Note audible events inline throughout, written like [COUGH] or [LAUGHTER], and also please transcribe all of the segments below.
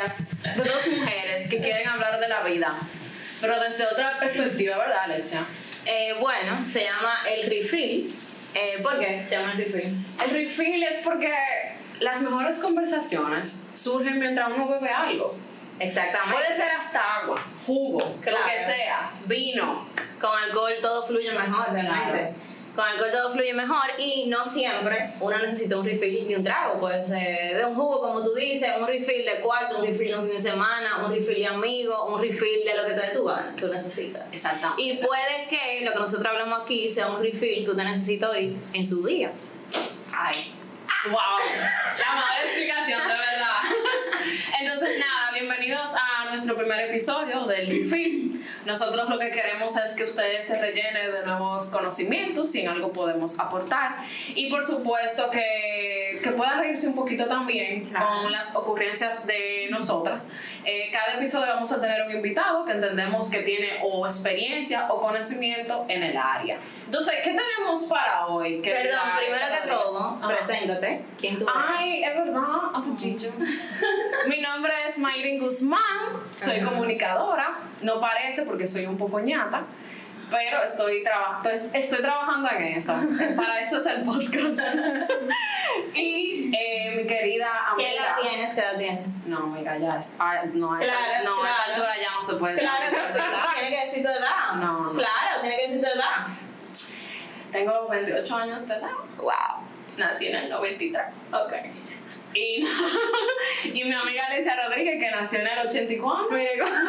podcast de dos mujeres que quieren hablar de la vida, pero desde otra perspectiva, ¿verdad, Alexia? Eh, bueno, se llama el refill. Eh, ¿Por qué se llama el refill? El refill es porque las mejores conversaciones surgen mientras uno bebe algo. Exactamente. Puede ser hasta agua, jugo, Claro. lo que sea, vino. Con alcohol todo fluye mejor, realmente. Claro. Con alcohol todo fluye mejor y no siempre uno necesita un refill ni un trago. Puede ser de un jugo, como tú dices, un refill de cuarto, un refill de un fin de semana, un refill de amigo, un refill de lo que te dé tu gana, tú necesitas. Exactamente. Y puede que lo que nosotros hablamos aquí sea un refill que usted necesita hoy en su día. Ay. Wow. La mejor explicación, de verdad. [LAUGHS] Entonces, nada, bienvenidos a nuestro primer episodio del Refill. Nosotros lo que queremos es que ustedes se rellenen de nuevos conocimientos, si en algo podemos aportar. Y por supuesto que, que pueda reírse un poquito también Claro. con las ocurrencias de nosotras. Eh, cada episodio vamos a tener un invitado que entendemos que tiene o experiencia o conocimiento en el área. Entonces, ¿qué tenemos para hoy? querida Perdón, primero que todo, Ajá. preséntate. ¿Quién tú eres? Ay, es verdad, apuchicho. [LAUGHS] Mi nombre es Mayrin Guzmán, soy comunicadora. No parece porque soy un poco ñata, pero estoy, traba- estoy, trabajando en eso. [LAUGHS] Para esto es el podcast. [LAUGHS] y eh, mi querida amiga. ¿Qué edad tienes? ¿Qué edad tienes? No, amiga, ya es. ah, no, a Claro, no, a esta claro. altura ya no se puede Claro. Tiene que decir tu edad. No, no. Claro, tiene que decir tu edad. Tengo 28 años de edad. Wow. Nací en el 93. Ok. Y, [LAUGHS] y mi amiga Alicia Rodríguez, que nació en el 84. Mire cómo- [LAUGHS]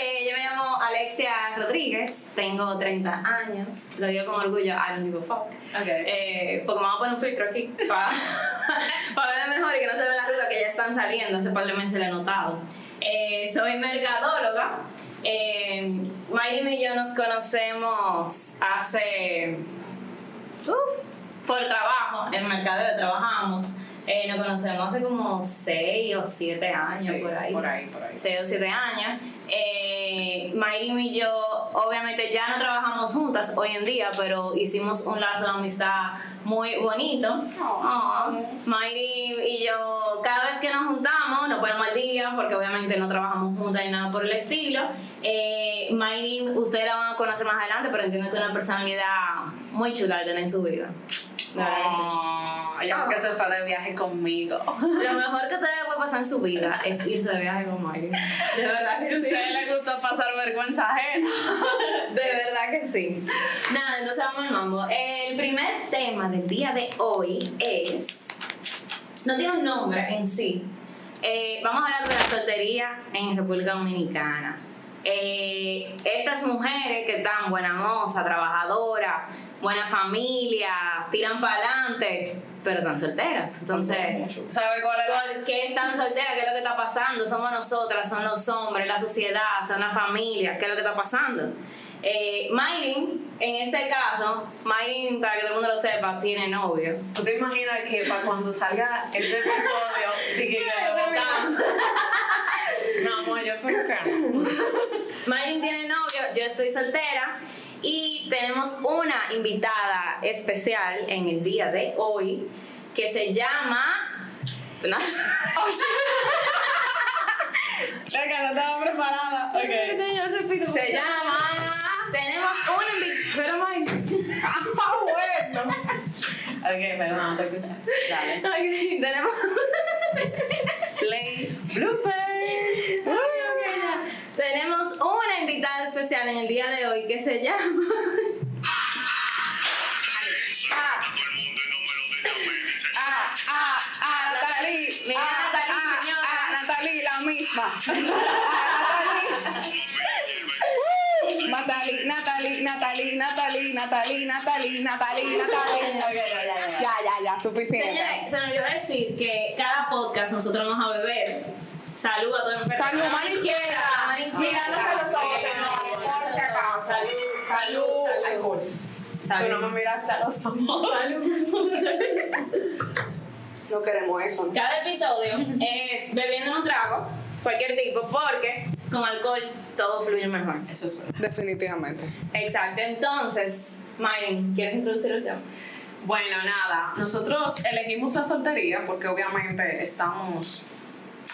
Eh, yo me llamo Alexia Rodríguez, tengo 30 años, lo digo con orgullo, I don't give a fuck. Ok. Eh, porque me voy a poner un filtro aquí para [LAUGHS] ver mejor y que no se vean las arrugas que ya están saliendo, hace par de meses le he notado. Eh, soy mercadóloga. Eh, Mayrin y yo nos conocemos hace. uf, por trabajo, en mercadeo trabajamos. Eh, nos conocemos hace como 6 o 7 años Sí, por ahí. por ahí, por ahí. 6 o 7 años. Eh, Mayrin y yo, obviamente, ya no trabajamos juntas hoy en día, pero hicimos un lazo de amistad muy bonito. Oh. Oh, Mayrin y yo, cada vez que nos juntamos, nos ponemos al día, porque obviamente no trabajamos juntas ni nada por el estilo. Eh, Mayrin, ustedes la van a conocer más adelante, pero entiendo que es una personalidad muy chula de tener en su vida. Que sí. Oh, ella porque se fue de viaje conmigo. [LAUGHS] Lo mejor que a ustedes le puede pasar en su vida es irse de viaje con Mayrin. De verdad que Si a sí. ustedes les gusta pasar vergüenza ajena. De verdad que sí. Nada, entonces vamos al mambo. El primer tema del día de hoy es. No tiene un nombre en sí. Eh, vamos a hablar de la soltería en República Dominicana. Eh, estas mujeres que están buena moza, trabajadora, buena familia, tiran para adelante, pero están solteras. Entonces. ¿Sabe cuál es ¿Por qué están solteras? ¿Qué es lo que está pasando? Somos nosotras, son los hombres, la sociedad, son la familia. ¿Qué es lo que está pasando? Eh, Mayrin, en este caso, Mayrin, para que todo el mundo lo sepa, tiene novio. ¿Tú te imaginas que para cuando salga este episodio, [LAUGHS] sí que que votan? [LAUGHS] No, amor, yo espero que no. Mayrin tiene novio, yo estoy soltera y tenemos una invitada especial en el día de hoy que se llama... ¿no? [LAUGHS] [LAUGHS] Venga, no estaba preparada. Ok. Yo repito, Se llama. Tenemos una invitada... Pero Mayrin... [LAUGHS] Ah, bueno. Ok, perdón, no te escuché. Dale. Ok, tenemos... Play bloopers. Tenemos una invitada especial en el día de hoy que se llama. Ah, ah, ah, Natalie. Mira, ah, Natalie, ah, señora. ah, Natalie, la misma. Ah, Natalie. Natalie, Natalie, Natalie, Natalie, Natalie, Natalie, Natalie. Ya, ya, ya, suficiente. Señores, se me olvidó decir que cada podcast nosotros vamos a beber. Salud a todo el mundo. Salud, mano izquierda. Mano izquierda. Mirándose los ojos, no, por si acaso. Salud, salud, salud. Alcohol. Tú no me miraste a los ojos. No queremos eso, ¿no? Cada episodio es bebiendo un trago, cualquier tipo, porque con alcohol todo fluye mejor. Eso es verdad. Definitivamente. Exacto. Entonces, Myron, ¿quieres introducir el tema? Bueno, nada, nosotros elegimos la soltería porque obviamente estamos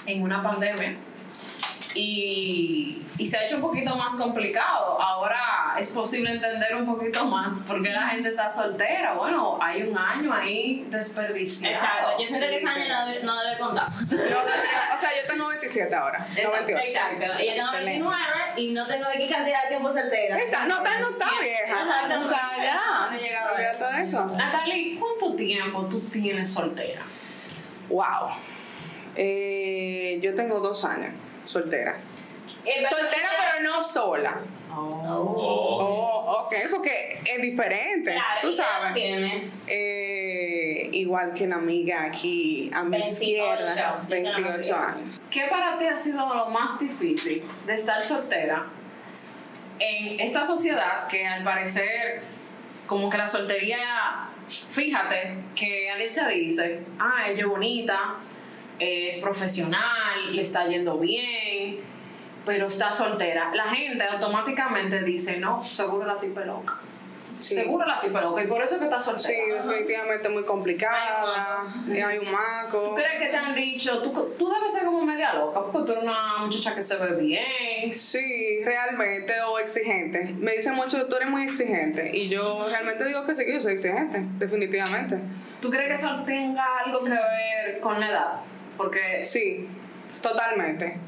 en una pandemia y, y se ha hecho un poquito más complicado. Ahora es posible entender un poquito más por qué la gente está soltera. Bueno, hay un año ahí desperdiciado. Exacto. Yo siento que ese año no debe, no debe contar. No, o sea, yo tengo 27 ahora. No Exacto, 28. Exacto. Y yo tengo Excelente. 29 y no tengo aquí cantidad de tiempo soltera. Esa, no, está, no está vieja. Exacto. O sea, ya. No he llegado a de eso. Natalie, ¿cuánto tiempo tú tienes soltera? Wow. Eh, yo tengo dos años soltera. Soltera, pero no sola. Oh. Oh, ok, porque es diferente. Claro, Tú ¿y qué edad sabes. tiene? Eh, igual que la amiga aquí a mi 28, izquierda, yo soy la más 28 vieja. años. ¿Qué para ti ha sido lo más difícil de estar soltera en esta sociedad que al parecer como que la soltería, fíjate que Alexia dice, ah, ella es bonita, es profesional, le está yendo bien, pero está soltera. La gente automáticamente dice, no, seguro la tipa loca. Sí. Seguro la tipa loca y por eso es que está Sí, soltera. definitivamente muy complicada. y Hay un maco. ¿Tú crees que te han dicho, tú, tú debes ser como media loca porque tú eres una muchacha que se ve bien? Sí, realmente, o exigente. Me dicen mucho, tú eres muy exigente. Y yo realmente digo que sí, que yo soy exigente, definitivamente. ¿Tú crees que eso tenga algo que ver con la edad? Porque Sí, totalmente.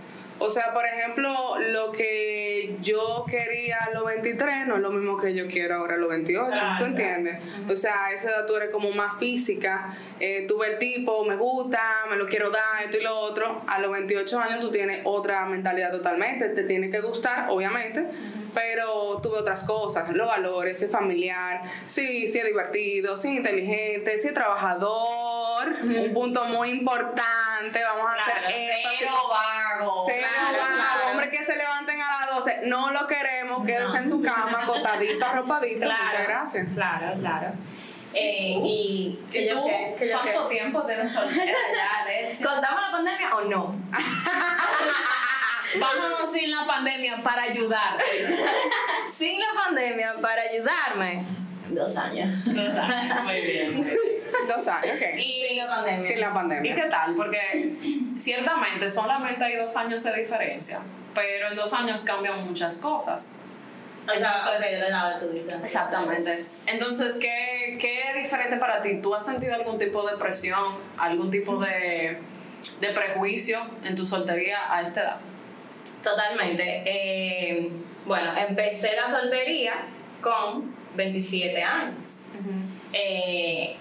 O sea, por ejemplo, lo que yo quería a los 23 no es lo mismo que yo quiero ahora a los 28, Claro, ¿tú entiendes? O sea, a esa edad tú eres como más física, eh, tú ves el tipo, me gusta, me lo quiero dar, esto y lo otro. A los 28 años tú tienes otra mentalidad totalmente, te tiene que gustar, obviamente, pero tú ves otras cosas, los valores, si es familiar, sí, sí es divertido, sí es inteligente, sí es trabajador, un punto muy importante, vamos a Claro, hacer énfasis. cero vago. Cero Claro, vago. claro. Hombres que se levanten a las 12, no lo queremos, quédese en su cama, acostadita, [LAUGHS] arropadita, muchas gracias. Claro, claro. Eh, y ¿Y tú que cuánto qué. tiempo tienes soltera ya? ¿Contamos la pandemia o no? [LAUGHS] Vámonos sin la pandemia para ayudarte. [LAUGHS] Sin la pandemia, para ayudarme. Dos años. Muy bien. [LAUGHS] Dos años, ok. Sin la pandemia. Sin la ¿Y pandemia. qué tal? Porque ciertamente solamente hay dos años de diferencia, pero en dos años cambian muchas cosas. O sea, Entonces- ok, de la edad tú dices. Exactamente. Entonces, ¿qué, ¿qué es diferente para ti? ¿Tú has sentido algún tipo de presión, algún tipo de, de prejuicio en tu soltería a esta edad? Totalmente. Eh, bueno, empecé la soltería con 27 años. Eh,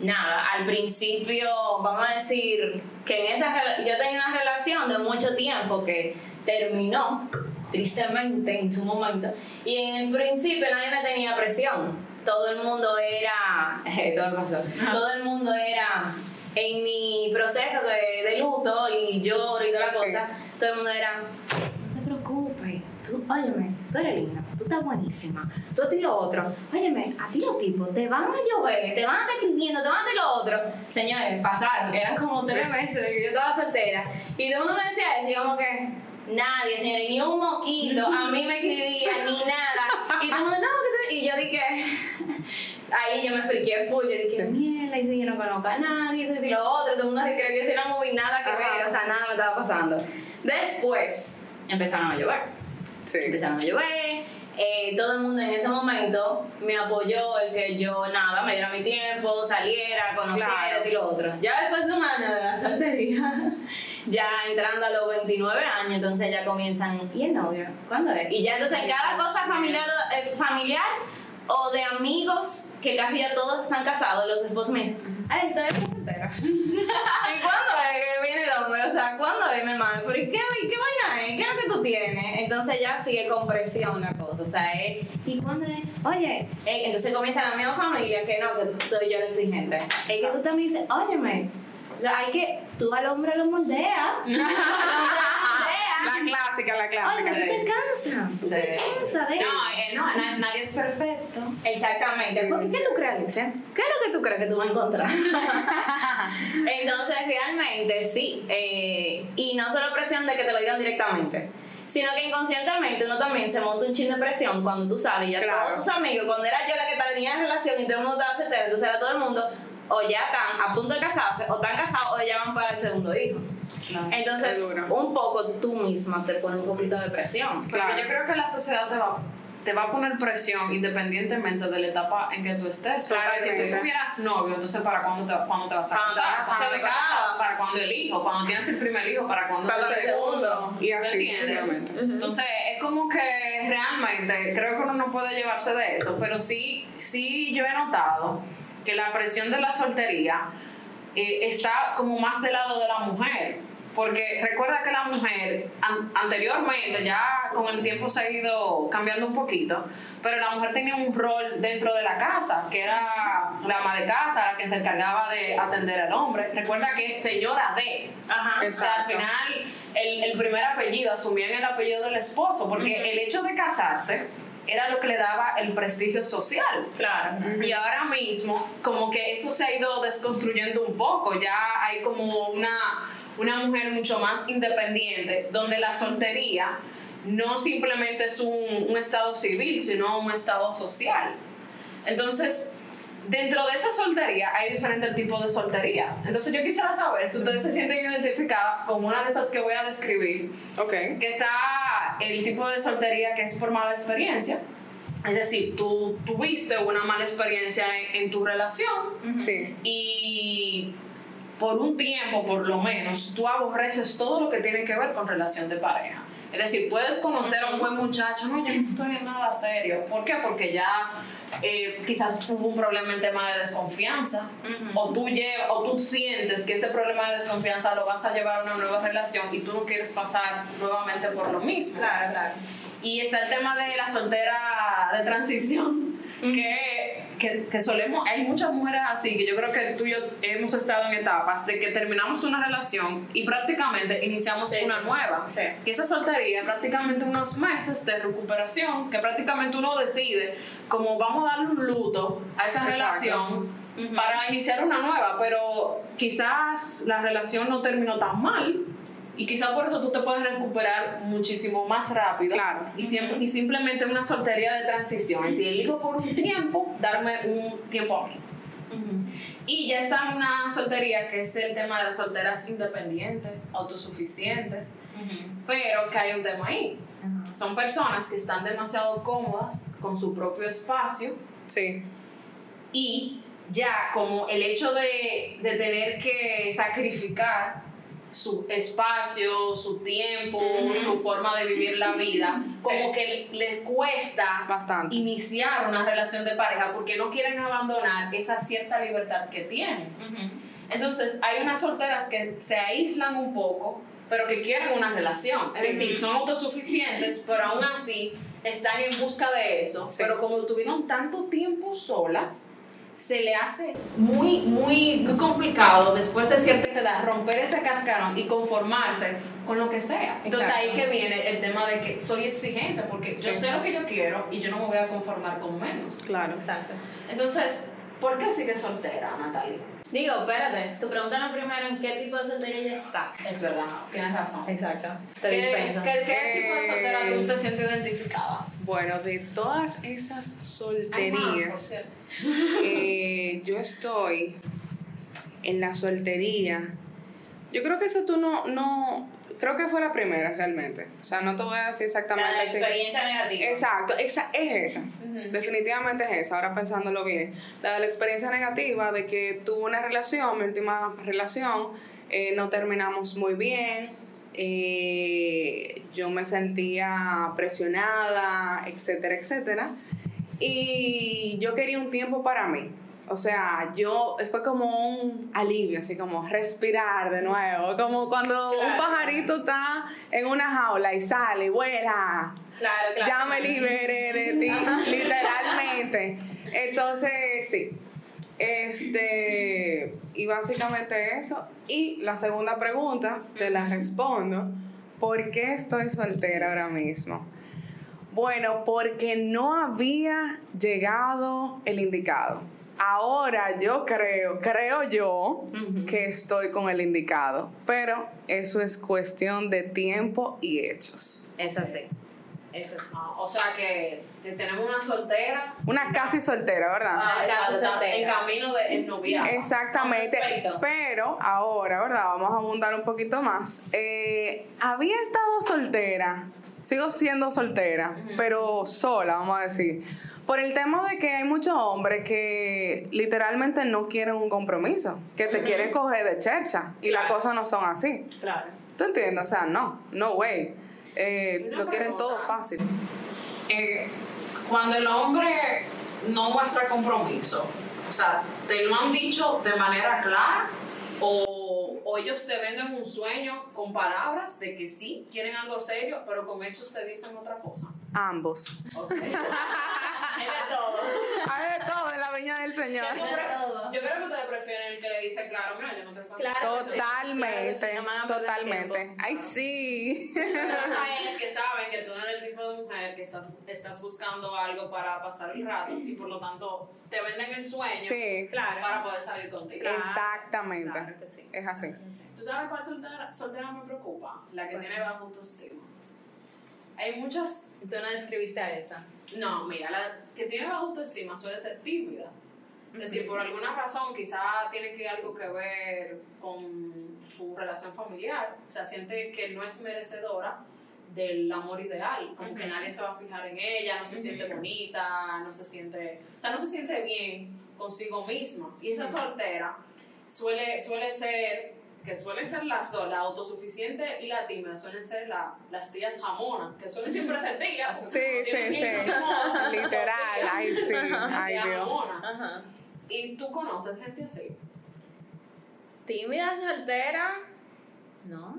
nada, al principio, vamos a decir que en esa yo tenía una relación de mucho tiempo que terminó, tristemente en su momento, y en el principio nadie me tenía presión. Todo el mundo era, [LAUGHS] todo pasó, todo el mundo era en mi proceso de, de luto y lloro y toda la Sí. cosa, todo el mundo era, no te preocupes, tú, óyeme, tú eres linda, tú estás buenísima, tú esto y lo otro, óyeme, a ti los tipos te van a llover, te van a estar escribiendo, te van a hacer lo otro. Señores, pasaron, eran como tres meses de que yo estaba soltera, y todo el mundo me decía eso, y como que, nadie, señores, ni un moquito, a mí me escribía, ni nada, y todo el mundo, no, que tú-" y yo dije, [LAUGHS] ahí yo me friqué full, yo dije, mierda, y si yo no conozco a nadie, eso y lo otro, todo el mundo se creyó que yo era muy nada que ver, o sea, nada me estaba pasando. Después, empezaron a llover Sí. empezaron a llover. Eh, todo el mundo en ese momento me apoyó el que yo nada, me diera mi tiempo, saliera, conociera Claro. y lo otro. Ya después de un año de la soltería, [LAUGHS] ya entrando a los 29 años, entonces ya comienzan, ¿y el novio? ¿Cuándo es? Y ya entonces en cada cosa familiar, eh, familiar o de amigos, que casi ya todos están casados, los esposos me dicen, ay, ¿tú eres soltera? [LAUGHS] ¿Y cuándo es hombre? O sea, ¿cuándo es, mi hermano? ¿Pero y qué, qué vaina es? ¿Qué es lo que tú tienes? Entonces ya sigue con presión la cosa. O sea, es, ¿y cuándo es? Oye, eh, entonces comienza la misma familia que no, que soy yo la exigente. Es que tú también dices, óyeme, hay que, tú al hombre lo moldeas. [LAUGHS] La clásica, la clásica. tú te cansas. Tú te cansas de No, eh, no, na- nadie es perfecto. Exactamente. Sí, Porque, ¿Qué sí. tú crees, Alicia? ¿Qué es lo que tú crees que tú vas a encontrar? [LAUGHS] Entonces, realmente sí. eh, y no solo presión de que te lo digan directamente, sino que inconscientemente uno también se monta un chin de presión cuando tú sales y ya Claro. todos sus amigos, cuando era yo la que tenía relación y todo el mundo estaba soltero, entonces era todo el mundo o ya están a punto de casarse o están casados o ya van para el segundo hijo. Entonces, un poco tú misma te pones un poquito de presión. Porque yo creo que la sociedad te va, te va a poner presión independientemente de la etapa en que tú estés. Porque si tú tuvieras novio, entonces ¿para cuándo te, cuándo te vas a Cuando te casar? vas a Cuando te casar. casas, ¿para cuándo el hijo? Cuando tienes el primer hijo, ¿para cuándo Para el segundo. Y así sucesivamente. Entonces, es como que realmente creo que uno no puede llevarse de eso, pero sí, sí yo he notado que la presión de la soltería eh, está como más del lado de la mujer. Porque recuerda que la mujer an- anteriormente, ya con el tiempo se ha ido cambiando un poquito, pero la mujer tenía un rol dentro de la casa, que era la ama de casa, la que se encargaba de atender al hombre. Recuerda que es señora de. Ajá. O sea, al final, el, el primer apellido, asumían el apellido del esposo, porque el hecho de casarse era lo que le daba el prestigio social. Claro. Y ahora mismo, como que eso se ha ido desconstruyendo un poco, ya hay como una, una mujer mucho más independiente, donde la soltería no simplemente es un, un estado civil, sino un estado social. Entonces, dentro de esa soltería hay diferentes tipos de soltería. Entonces, yo quisiera saber si ustedes se sienten identificadas con una de esas que voy a describir, que está el tipo de soltería que es por mala experiencia. Es decir, tú tuviste una mala experiencia en, en tu relación Sí. y por un tiempo, por lo menos, tú aborreces todo lo que tiene que ver con relación de pareja. Es decir, puedes conocer a un buen muchacho, no, yo no estoy en nada serio. ¿Por qué? Porque ya eh, quizás hubo un problema en tema de desconfianza, o, tú lle- o tú sientes que ese problema de desconfianza lo vas a llevar a una nueva relación y tú no quieres pasar nuevamente por lo mismo. Claro, claro. Y está el tema de la soltera de transición, que, que, que solemos, hay muchas mujeres así, que yo creo que tú y yo hemos estado en etapas de que terminamos una relación y prácticamente iniciamos Sí, una sí. nueva. Sí. Que esa soltería prácticamente unos meses de recuperación, que prácticamente uno decide como vamos a darle un luto a esa Exacto. relación para iniciar una nueva, pero quizás la relación no terminó tan mal y quizás por eso tú te puedes recuperar muchísimo más rápido Claro. y, siempre, y simplemente una soltería de transición, es decir, elijo por un tiempo darme un tiempo a mí. Y ya está una soltería que es el tema de las solteras independientes, autosuficientes, Ujú. pero que hay un tema ahí. Ajá. Son personas que están demasiado cómodas con su propio espacio Sí. y ya como el hecho de, de tener que sacrificar su espacio, su tiempo, su forma de vivir la vida, [LAUGHS] como que le cuesta Bastante. iniciar una relación de pareja porque no quieren abandonar esa cierta libertad que tienen. Entonces, hay unas solteras que se aíslan un poco, pero que quieren una relación. Es Sí. decir, son autosuficientes, pero aún así están en busca de eso. Sí. Pero como tuvieron tanto tiempo solas, se le hace muy, muy, muy complicado después de cierta edad romper ese cascarón y conformarse con lo que sea. Entonces Exacto. ahí que viene el tema de que soy exigente, porque yo Sí. sé lo que yo quiero y yo no me voy a conformar con menos. Claro. Exacto. Entonces, ¿por qué sigues soltera, Natalia? Digo, espérate, tu pregunta no primero en qué tipo de soltería ella está. Es verdad, tienes razón. Exacto. Te ¿Qué, dispenso. qué- qué tipo de soltera tú Eh, te sientes identificada? Bueno, de todas esas solterías, eh, yo estoy en la soltería. Yo creo que eso tú no, no, creo que fue la primera realmente. O sea, no te voy a decir exactamente La así. experiencia negativa. Exacto, esa es esa. Definitivamente es esa, ahora pensándolo bien. La de la experiencia negativa de que tuve una relación, mi última relación, eh, no terminamos muy bien, eh, yo me sentía presionada, etcétera, etcétera. Y yo quería un tiempo para mí. O sea, yo fue como un alivio, así como respirar de nuevo, como cuando un pajarito está en una jaula y sale vuela Claro, claro. ya me liberé de ti, literalmente. Entonces, sí. Este, y básicamente eso. Y la segunda pregunta, te la respondo. ¿Por qué estoy soltera ahora mismo? Bueno, porque no había llegado el indicado. ahora yo creo, creo yo que estoy con el indicado, pero eso es cuestión de tiempo y hechos. Es así. Eso es. ah, o sea que te- tenemos una soltera. Una casi soltera, ¿verdad? ah, casi soltera. en camino de en noviazgo. Exactamente, pero ahora, ¿verdad? Vamos a abundar un poquito más. Eh, había estado soltera, sigo siendo soltera, pero sola, vamos a decir, por el tema de que hay muchos hombres que literalmente no quieren un compromiso, que te quieren coger de chercha y las cosas no son así. Claro. ¿Tú entiendes? O sea, no, no way. Eh, lo quieren todo fácil. Eh, cuando el hombre no muestra compromiso, o sea, ¿te lo han dicho de manera clara? O, o ellos te venden un sueño con palabras de que sí, quieren algo serio, pero con hechos te dicen otra cosa. Ambos. Ok. [LAUGHS] Hay de todo. Hay de todo en la viña del Señor. Yo creo- todo. Yo creo que ustedes prefieren el que le dice claro, mira, yo no te Claro. sí, Totalmente, totalmente. Ay, sí. La cosa [LAUGHS] es que saben que tú no eres el tipo de mujer que estás, estás buscando algo para pasar el rato y por lo tanto te venden el sueño Sí. Claro. para poder salir contigo. Exactamente. Claro que sí. Es así. ¿Tú sabes cuál soltera, soltera me preocupa? La que tiene bajo autoestima. Hay muchas... Tú no describiste a esa. No, mira, la que tiene bajo autoestima suele ser tímida. Es decir, por alguna razón quizá tiene que algo que ver con su relación familiar. O sea, siente que no es merecedora del amor ideal. Como que nadie se va a fijar en ella, no se siente bonita, no se siente... O sea, no se siente bien consigo misma. Y esa soltera suele, suele ser... Que suelen ser las dos, la autosuficiente y la tímida, suelen ser la- las tías jamonas, que suelen siempre ser tías. Sí, no sí, sí. modo, Literal, ay, sí. Ay, Dios. Ajá. ¿Y tú conoces gente así? Tímida, soltera. No.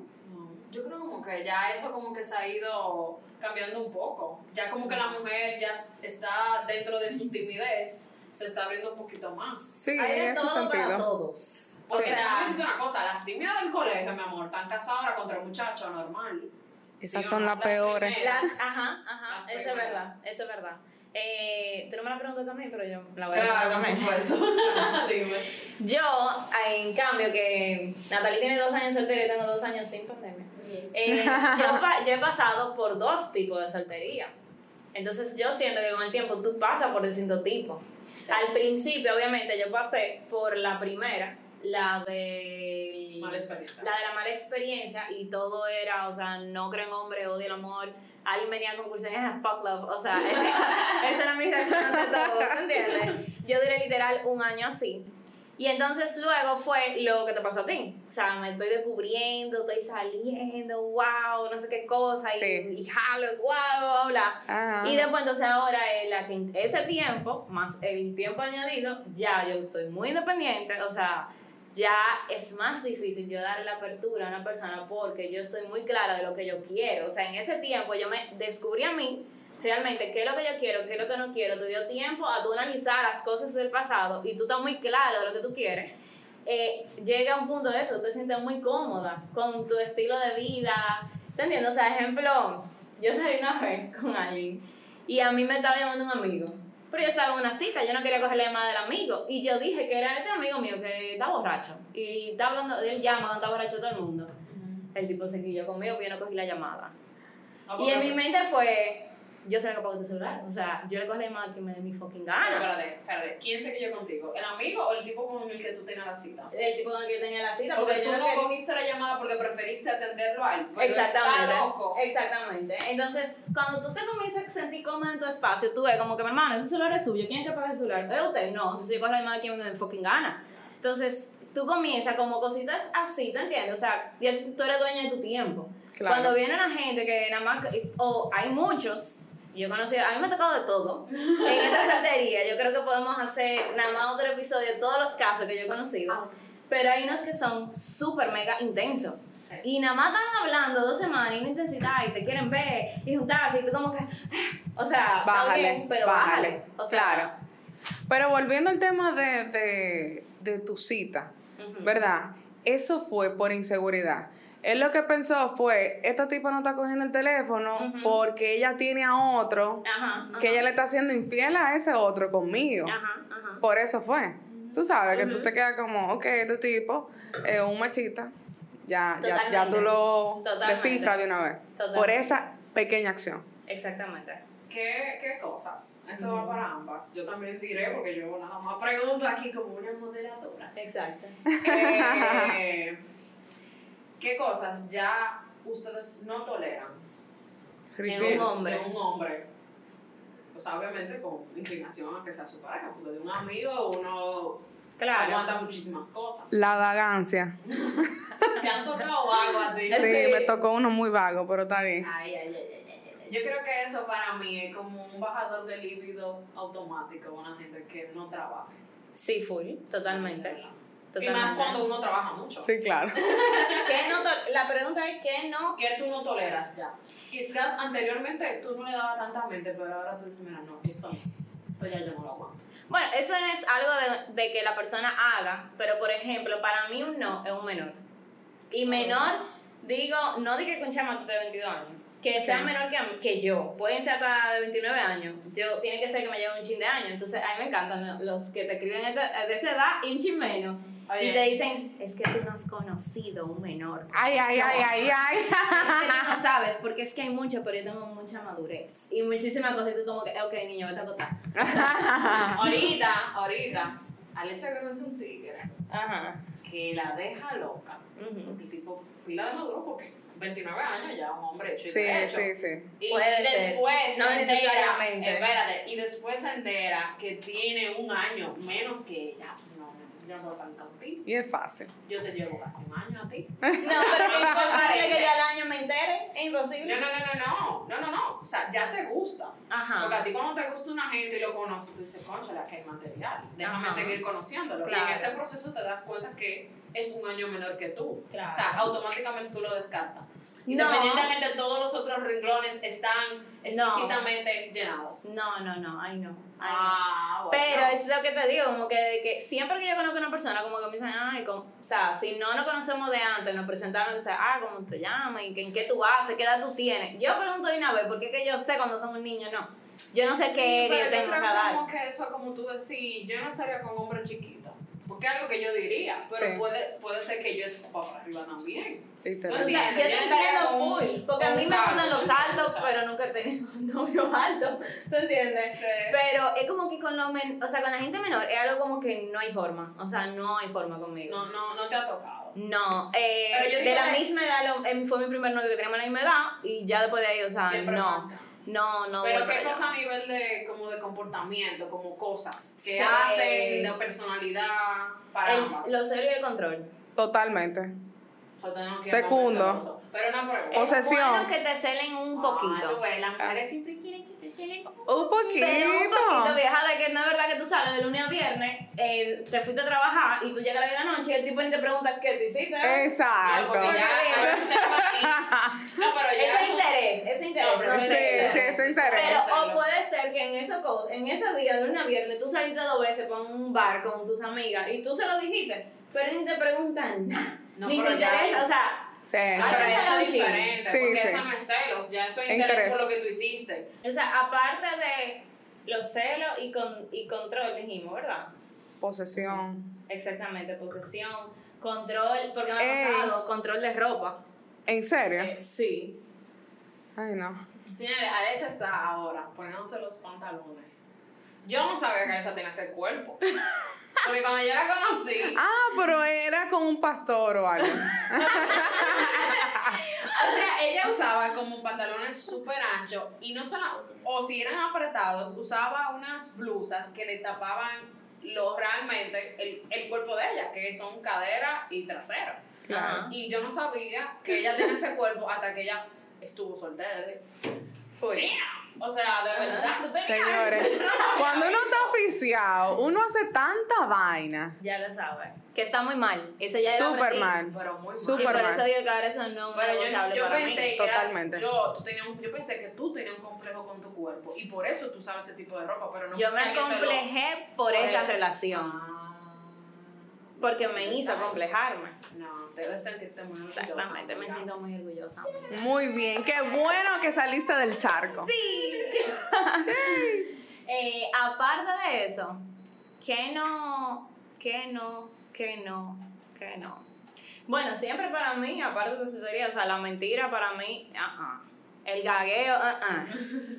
Yo creo como que ya eso como que se ha ido cambiando un poco. Ya como que la mujer ya está dentro de su timidez, se está abriendo un poquito más. Sí, Hay en ese todo para sentido. todos. Porque Sí. déjame decirte una cosa, las tímidas del colegio, mi amor, están casadas ahora contra muchachos normal. Esas Sí, son no, las peores. primeras. Las, ajá, ajá, Las eso es verdad, eso es verdad. Eh, tú no me la preguntas también, pero yo la voy a Claro, preguntar por también. supuesto. [LAUGHS] Dime. Yo, en cambio, que Natalie tiene dos años soltera y tengo dos años sin pandemia. Eh, [LAUGHS] yo, yo he pasado por dos tipos de soltería. Entonces yo siento que con el tiempo tú pasas por distintos tipos. Sí. Al principio, obviamente, yo pasé por la primera, la de Mala experiencia. la de la mala experiencia y todo era, o sea, no creen hombre, odio el amor. Alguien venía a concursar y fuck love. O sea, esa, [LAUGHS] esa era mi reacción ante todo, ¿me entiendes? Yo duré literal un año así. Y entonces luego fue lo que te pasó a ti. O sea, me estoy descubriendo, estoy saliendo, wow, no sé qué cosa, y, Sí. y jalo, wow, bla, bla. Y después entonces ahora en la que ese tiempo, más el tiempo añadido, ya yo soy muy independiente, o sea, ya es más difícil yo darle la apertura a una persona porque yo estoy muy clara de lo que yo quiero. O sea, en ese tiempo yo me descubrí a mí realmente qué es lo que yo quiero, qué es lo que no quiero. Te dio tiempo a tú analizar las cosas del pasado y tú estás muy claro de lo que tú quieres. Eh, llega un punto de eso, tú te sientes muy cómoda con tu estilo de vida. ¿Te entiendes? O sea, ejemplo, yo salí una vez con alguien y a mí me estaba llamando un amigo. Pero yo estaba en una cita, yo no quería coger la llamada del amigo. Y yo dije que era este amigo mío que está borracho. Y está hablando, él llama cuando está borracho todo el mundo. El tipo se quilló conmigo, pero yo no cogí la llamada. Ah, Y en mi mente fue, yo soy capaz de tu celular. O sea, yo le cojo la llamada que me dé mi fucking Pero gana. espérate, espérate. ¿Quién se quilló contigo? ¿El amigo o el tipo con el que tú tenías la cita? El tipo con el que yo tenía la cita. Porque Porque tú yo no quería- cogiste la llamada porque preferiste atenderlo a él. Pero Exactamente. Está loco. Exactamente. Entonces, cuando tú te comienzas a sentir cómodo en tu espacio, tú ves como que, mi hermano, ese celular es suyo. ¿Quién es que paga el celular? ¿Era usted? No. Entonces yo cojo la llamada quien me dé fucking gana. Entonces, tú comienzas como cositas así, ¿tú entiendes? O sea, ya tú eres dueña de tu tiempo. Claro. Cuando viene una gente que nada más, o hay muchos, yo he conocido, a mí me ha tocado de todo, en esta soltería, yo creo que podemos hacer nada más otro episodio de todos los casos que yo he conocido, Ah. pero hay unos que son súper mega intensos. Sí. Y nada más están hablando dos semanas y una intensidad y te quieren ver y juntarse y tú como que, [GASPS] o sea, está Bájale, bien, pero bájale. bájale. O sea, claro. Pero volviendo al tema de, de, de tu cita. ¿verdad? Eso fue por inseguridad. Él lo que pensó fue, este tipo no está cogiendo el teléfono porque ella tiene a otro Ajá. que ella le está haciendo infiel a ese otro conmigo. Ajá, ajá. Por eso fue. Tú sabes que tú te quedas como, ok, este tipo es un machista. Ya, ya, ya tú lo Totalmente. descifras de una vez. Totalmente. Por esa pequeña acción. Exactamente. ¿Qué, ¿Qué cosas? Eso va para ambas. Yo también diré, porque yo nada más pregunto aquí como una moderadora. Exacto. Eh, ¿Qué cosas ya ustedes no toleran En un hombre. de un hombre? O sea, obviamente con inclinación a que sea su pareja, porque de un amigo uno Claro. aguanta muchísimas cosas. La vagancia. [LAUGHS] ¿Te han tocado algo a ti? Sí, Sí. me tocó uno muy vago, pero está bien. Ay, ay, ay, ay, ay, ay. Yo creo que eso para mí es como un bajador de líbido automático, una gente que no trabaja. Sí, full, totalmente. Totalmente. más cuando uno trabaja mucho. Sí, claro. [LAUGHS] ¿Qué no la pregunta es ¿qué no? ¿Qué tú no toleras ya? Quizás anteriormente tú no le dabas tanta mente, pero ahora tú dices, mira, no, esto no. Esto ya yo no lo aguanto. Bueno, eso es algo de, de que la persona haga, pero por ejemplo, para mí un no es un menor. Y menor, digo, no digo que un chamaco de 22 años, que sea Sí. menor que, que yo. Pueden ser hasta de 29 años. Yo, tiene que ser que me lleven un chin de años. Entonces, a mí me encantan los que te escriben de, de esa edad y un chin menos. Oye. Y te dicen, es que tú no has conocido un menor. Ay, ay, ay, ay, ay. Es que tú no sabes, porque es que hay mucho, pero yo tengo mucha madurez. Y muchísimas cosas. Y tú como que, ok, niño, vete a acotar. [LAUGHS] ahorita, ahorita, Alexa conoce un tigre Ajá. que la deja loca. El tipo, pila de maduro porque 29 años ya un hombre hecho y Sí, derecho. sí, sí. Y Puede ser. después No se entera, necesariamente. espérate, y después se entera que tiene un año menos que ella. No, no, yo no voy a salir contigo. Y es fácil. Yo te llevo casi un año a ti. [LAUGHS] No, pero es No, imposible que yo al año me entere. Es imposible. No, no, no, no, no, no, no, no. O sea, ya te gusta. Ajá. Porque a ti cuando te gusta una gente y lo conoces, tú dices, concha, aquí hay material. Déjame Ajá. seguir conociéndolo. Y Claro. en ese proceso te das cuenta que es un año menor que tú. Claro. O sea, automáticamente tú lo descartas. No. Independientemente todos los otros renglones están explícitamente llenados. No, no, no, ay no. no. Ah, bueno. Pero es lo que te digo, como que, de que siempre que yo conozco a una persona, como que me dicen, ay, como- o sea, si no nos conocemos de antes, nos presentaron, o sea, ah, ¿cómo te llamas? ¿Y qué, en qué tú haces? ¿Qué edad tú tienes? Yo pregunto de una vez, porque es que yo sé cuando somos niños, no. Yo no sé Sí, qué yo tengo para dar. como que eso es como tú decís, yo no estaría con hombres chiquitos. Porque es algo que yo diría, pero Sí. puede, puede ser que yo escupa para arriba también. Sea, yo te entiendo full, porque a mí me gustan los altos, pero nunca he tenido novios altos, ¿tú entiendes? Sí. Pero es como que con, los men- o sea, con la gente menor es algo como que no hay forma, o sea, no hay forma conmigo. No, no, no te ha tocado. No, eh, de la que- misma edad lo- em, fue mi primer novio que teníamos la misma edad y ya después de ahí, o sea, Siempre no, más. No, no. Pero qué allá. cosa a nivel de como de comportamiento, como cosas que Sí. hacen, de personalidad, para El- ambas. lo serio y el control. Totalmente. O tenemos que Secundo. ser celosos. Pero una pregunta. O sea, Es bueno que te celen un Ah, tú poquito. ves, las mujeres siempre te Un poquito. Pero un poquito, vieja, de que no es verdad que tú sales de lunes a viernes, eh, te fuiste a trabajar y tú llegas a 10 de la noche y el tipo ni te pregunta qué tú hiciste. Exacto. ya. No, pero ya Ese es interés, ese interés. No, pero Sí, sí, eso interesa. Pero o puede ser que en ese, en ese día de lunes a viernes tú saliste dos veces para un bar con tus amigas y tú se lo dijiste, pero ni te preguntan nada. No, ni se ya interesa, o sea, Sí, eso es diferente, Sí, porque sí. eso no es celos, ya eso es Interés. interés por lo que tú hiciste. o sea, aparte de los celos y, con, y control, dijimos, ¿verdad? Posesión. Exactamente, posesión, control, porque me ha pasado, control de ropa. ¿En serio? Eh, sí. Ay, no. Señores, Alexa está ahora poniéndose los pantalones. Yo no sabía que Alexa tenía ese cuerpo. Porque cuando yo la conocí, Ah, pero era con un pastor o algo. [LAUGHS] o sea, ella usaba como pantalones súper anchos y no solo, o si eran apretados, usaba unas blusas que le tapaban lo realmente el, el cuerpo de ella, que son cadera y trasera. Claro. Y yo no sabía que ella tenía ese cuerpo hasta que ella estuvo soltera. Fue. O sea, de verdad, tú tenías Señores, [LAUGHS] cuando uno está oficiado, uno hace tanta vaina. Ya lo sabes. Que está muy mal. Eso ya lo Súper mal. Pero muy mal. Súper por mal. eso digo que ahora eso no es Pero yo, negociable yo para pensé mí. que era- Totalmente. yo, tú tenías un- yo pensé que tú tenías un complejo con tu cuerpo y por eso tú sabes ese tipo de ropa, pero no Yo me acomplejé por por esa el- relación. Ah. Porque me hizo complejarme. No, debes sentirte muy orgullosa. Exactamente, me siento muy orgullosa. Muy bien, qué bueno que saliste del charco. Sí. [LAUGHS] Eh, aparte de eso, que no, que no, que no, que no. Bueno, siempre para mí, aparte de eso sería, o sea, la mentira para mí, ah, ah. El gagueo, ah, ah.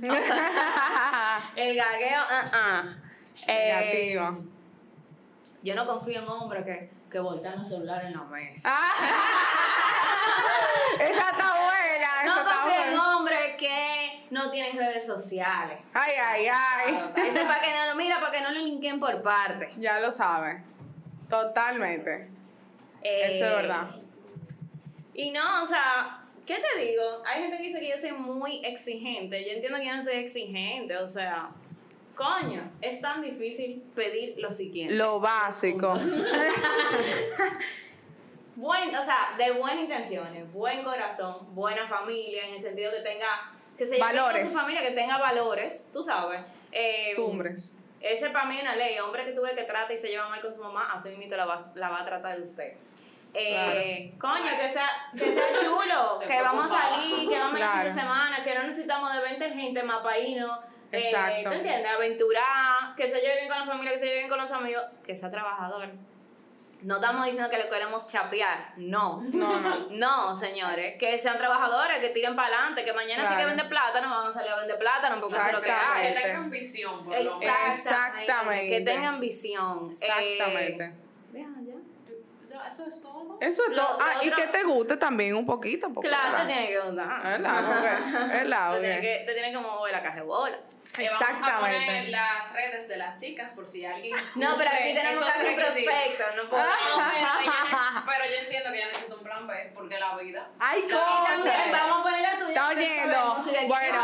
[LAUGHS] [LAUGHS] El gagueo, ah, ah. Eh, Negativo. Yo no confío en hombres que, que voltean el celular en la mesa. Ah. [LAUGHS] esa está buena, esa No está confío en buena. hombres que no tienen redes sociales. Ay, ay, ay. Ese es para que no lo mira, para que no lo linken por parte. Ya lo sabes. Totalmente. Eso es Eh, verdad. Y no, o sea, ¿qué te digo? Hay gente que dice que yo soy muy exigente. Yo entiendo que yo no soy exigente, o sea, coño, es tan difícil pedir lo siguiente. Lo básico. [LAUGHS] Buen, o sea, de buenas intenciones, buen corazón, buena familia, en el sentido que tenga, que se lleve con su familia, que tenga valores, tú sabes. Eh, Costumbres. Ese para mí es una ley. Hombre que tú ves que trata y se lleva mal con su mamá, así mismo la va, la va a tratar de usted. Eh, Coño, que sea, que sea chulo, [LAUGHS] que vamos a salir, que vamos a ir el fin de Claro. semana, que no necesitamos de 20 gente más para irnos. Eh, Exacto. ¿Tú entiendes? Aventurar, que se lleve bien con la familia, que se lleve bien con los amigos, que sea trabajador. No estamos diciendo que le queremos chapear, no. No, no. No, señores, que sean trabajadores, que tiren para adelante, que mañana sí que Claro. vende plátano, van a salir a vender plátano porque eso es lo que Exactamente. hay. Que tengan visión, por lo menos. Exactamente. Exactamente. Que tengan visión. Exactamente. Eh. Ya, Eso es todo. Eso es Lo- todo. Ah, y que te guste también un poquito. porque, Claro, te tiene que gustar. Porque- ¿verdad? Te tiene que, te tiene que mover la carrebola. Eh, Vamos a poner Exactamente. las redes de las chicas por si alguien. [LAUGHS] No, pero aquí tenemos hacer un prospecto, no puedo. No, pero, ella- pero yo entiendo que ella necesita un plan B porque la vida. ¡Ay, concha! vamos a poner la oyendo. Bueno,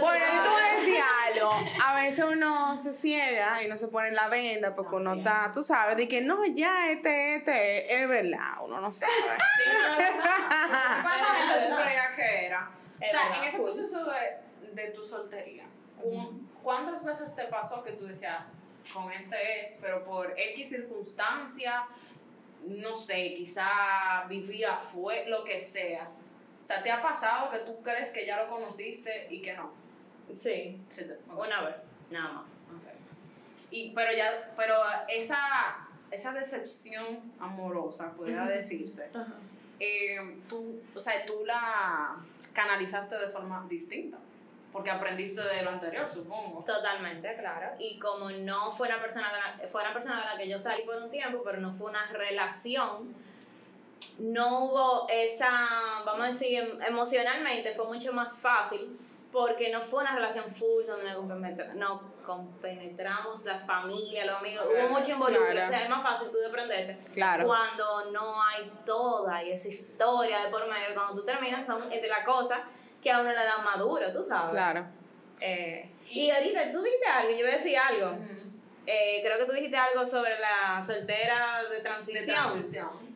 bueno, tú yo te voy a sabes. decir [LAUGHS] algo. A veces uno se ciega y no se pone la venda porque uno está, tú sabes, de que no, ya este, este, es verdad, uno no sabe. ¿Cuánta gente tú creías que era? O sea, en ese proceso de, de tu soltería, ¿cu- ¿cuántas veces te pasó que tú decías, con este es, pero por X circunstancia, no sé, quizá vivía, fue lo que sea? O sea, ¿te ha pasado que tú crees que ya lo conociste y que no? Sí, Sí, te- una vez, nada más. Ok. Y, pero ya, pero esa, esa decepción amorosa, podría decirse, eh, tú, o sea, tú la canalizaste de forma distinta, porque aprendiste de lo anterior, supongo. Totalmente, claro. Y como no fue una persona con la, fue una persona con la que yo salí por un tiempo, pero no fue una relación, no hubo esa, vamos a decir, em- emocionalmente fue mucho más fácil porque no fue una relación full donde nos compenetra- no compenetramos las familias, los amigos, hubo mucho involucro, Claro. o sea, es más fácil tú de aprenderte Claro. cuando no hay toda y esa historia de por medio, cuando tú terminas son entre las cosas que a uno le dan maduro, tú sabes. Claro. Eh, y ahorita tú dijiste algo, yo iba a decir algo. Eh, creo que tú dijiste algo sobre la soltera de De transición.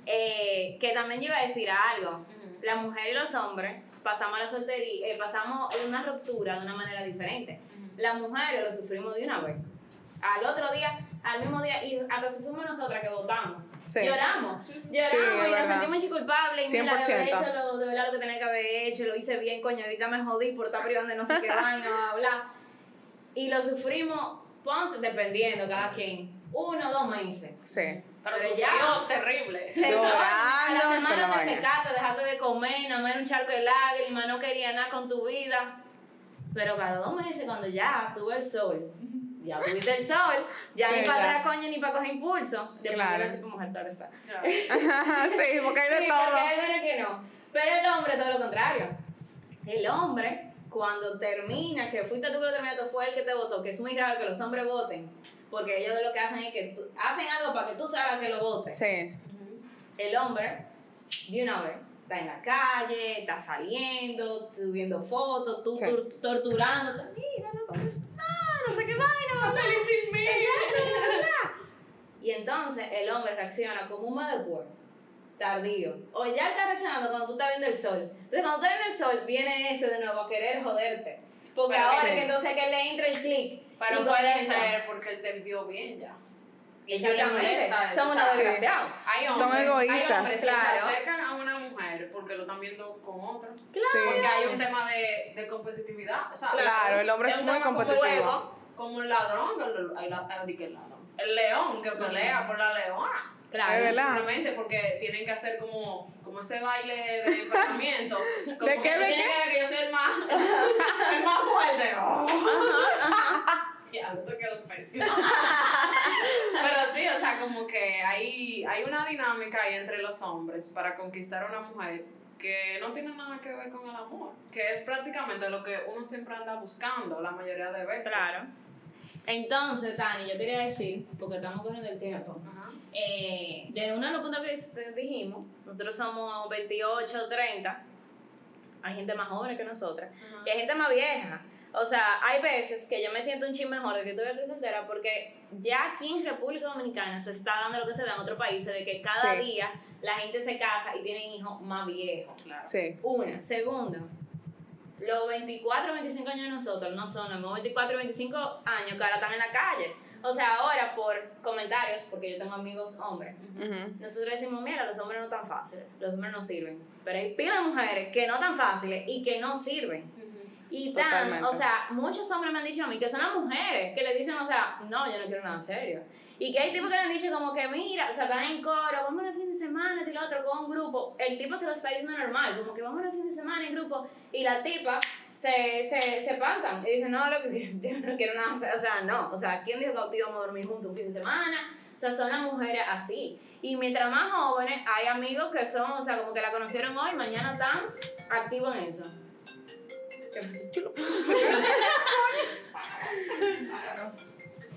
Eh, que también yo iba a decir algo. La mujer y los hombres pasamos la soltería, eh, pasamos una ruptura de una manera diferente. Ujú. Las mujeres lo sufrimos de una vez. Al otro día, al mismo día, y hasta si fuimos nosotras que votamos. Sí. Lloramos. Sí, sí. Lloramos y nos sentimos culpables. Y mira, de haber 100%. hecho lo, de verdad lo que tenía que haber hecho, lo hice bien, coño, ahorita me jodí por estar privando de no sé qué [LAUGHS] vaina, bla, bla. Y lo sufrimos, ponte, dependiendo cada quien, uno o dos meses. Sí. Pero, Pero sufrió terrible. Llorando, a la semana te secaste, dejaste de comer, nada más era un charco de lágrimas, no quería nada con tu vida. Pero cada dos meses, cuando ya tuve el sol, ya tuviste el sol, ya Sí, ni para atrás, coño, ni para coger impulso. Dependiendo Claro. tipo de mujer, claro está. Claro. [LAUGHS] [LAUGHS] sí, porque hay de Sí, todo. porque hay algunas que no. Pero el hombre, todo lo contrario. El hombre, cuando termina, que fuiste tú que lo terminaste, fue el que te votó, que es muy raro que los hombres voten, porque ellos lo que hacen es que tú- hacen algo para que tú sabes que lo votes. Sí. El hombre, de una vez, está en la calle, está saliendo, subiendo fotos, tú Sí. tor- torturándote. Mira, no, no sé qué vaina, Exacto, bla, bla, bla. Y entonces el hombre reacciona como un después, tardío. O ya está reaccionando cuando tú estás viendo el sol. Entonces, cuando tú estás viendo el sol, viene ese de nuevo a querer joderte. Porque Pero ahora sí. que entonces que le entra el clic. Pero y puede comienza. ser porque él te vio bien ya. Y eso, Son unos sea, desgraciados. Hay Son hombres, egoístas. Hay hombres Claro. que se acercan a una mujer porque lo están viendo con otro. Claro. Sí. Porque hay un tema de, de competitividad. O sea, Claro, el hombre es muy como competitivo. Como un ladrón, el, el, el, el. El león que pelea por la leona. Claro. Simplemente porque tienen que hacer como, como ese baile de [LAUGHS] emparejamiento. Como ¿De que qué, tú de qué? que que yo soy el más, [LAUGHS] el más fuerte. Ya, te quedó pésimo. Pero sí, o sea, como que hay, hay una dinámica ahí entre los hombres para conquistar a una mujer que no tiene nada que ver con el amor, que es prácticamente lo que uno siempre anda buscando la mayoría de veces. Claro. Entonces, Tani, yo quería decir, porque estamos corriendo el tiempo, Ajá. eh, de uno de los puntos que dijimos, nosotros somos 28, 30, hay gente más joven que nosotras, y hay gente más vieja. O sea, hay veces que yo me siento un chin mejor de que estoy estoy soltera porque ya aquí en República Dominicana se está dando lo que se da en otros países, de que cada Sí. día la gente se casa y tienen hijos más viejos. Claro. Sí. Una. Segunda, los 24, 25 años de nosotros no son los mismos 24, 25 años que ahora están en la calle. O sea, ahora por comentarios, porque yo tengo amigos hombres, nosotros decimos, mira, los hombres no tan fáciles, los hombres no sirven. Pero hay pila de mujeres que no tan fáciles y que no sirven. Y tan, o sea, muchos hombres me han dicho a mí que son las mujeres que le dicen, o sea, no, yo no quiero nada serio. Y que hay tipos que le han dicho como que, mira, o sea, están en coro, vamos el fin de semana, y lo otro, con un grupo. El tipo se lo está diciendo normal, como que vamos el fin de semana en grupo. Y la tipa se, se, se espantan y dicen, no, lo que [LAUGHS] yo no quiero nada serio. O sea, no, o sea, ¿quién dijo que íbamos a dormir juntos un fin de semana? O sea, son las mujeres así. Y mientras más jóvenes, hay amigos que son, o sea, como que la conocieron hoy, mañana están activos en eso. 这个不是。[LAUGHS]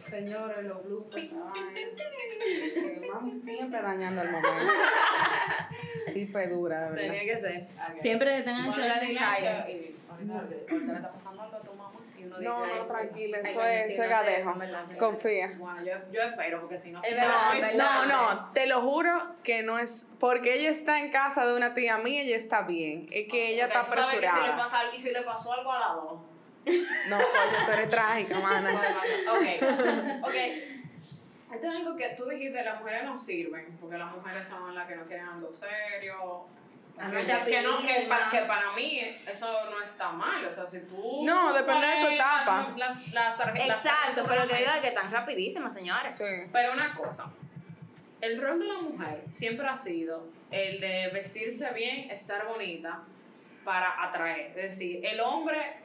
Señores, los bloopers. ay, Mami siempre dañando el momento. [LAUGHS] Tipe dura, verdad. Tenía que ser. Siempre tengan el celular en silent. ahorita, le está pasando algo a tu mamá y uno dice, No, "Ay, no, sí". tranquila, eso es, eso es gadejo. Confía. Bueno, yo, yo espero porque si no... No, no, te lo juro que no es porque ella está en casa de una tía mía, ella está bien. Es que ella está Porque tú sabes que si le apresurada. pasa algo- y si le pasó algo a la dos. No, coño, tú eres trágica, mana. Ok, ok. Esto es algo que tú dijiste, las mujeres no sirven, porque las mujeres son las que no quieren algo serio. Ah, Que, no, que no, que, rapidísima. pa- que para mí eso no está mal, o sea, si tú... No, depende de tu etapa. Las, las, las Exacto, pero en que digo mesa. que están rapidísimas, señores. Sí. Pero una cosa, el rol de la mujer siempre ha sido el de vestirse bien, estar bonita para atraer. Es decir, el hombre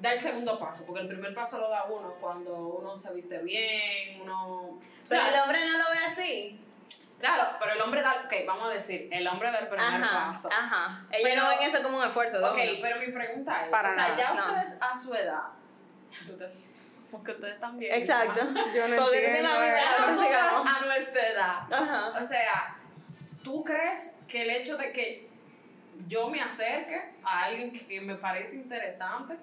da el segundo paso, porque el primer paso lo da uno cuando uno se viste bien, uno... o Pero sea, el hombre no lo ve así. Claro, pero el hombre da, ok, vamos a decir, el hombre da el primer Ajá, paso. ajá. Ellos Pero- no ven eso como un esfuerzo. de Ok, pero mi pregunta es, Para o sea, nada, ya no. ustedes a su edad, [LAUGHS] porque ustedes también. Exacto. Yo no Porque entiendo la sigamos. a nuestra edad. Ajá. O sea, ¿tú crees que el hecho de que yo me acerque a alguien que me parece interesante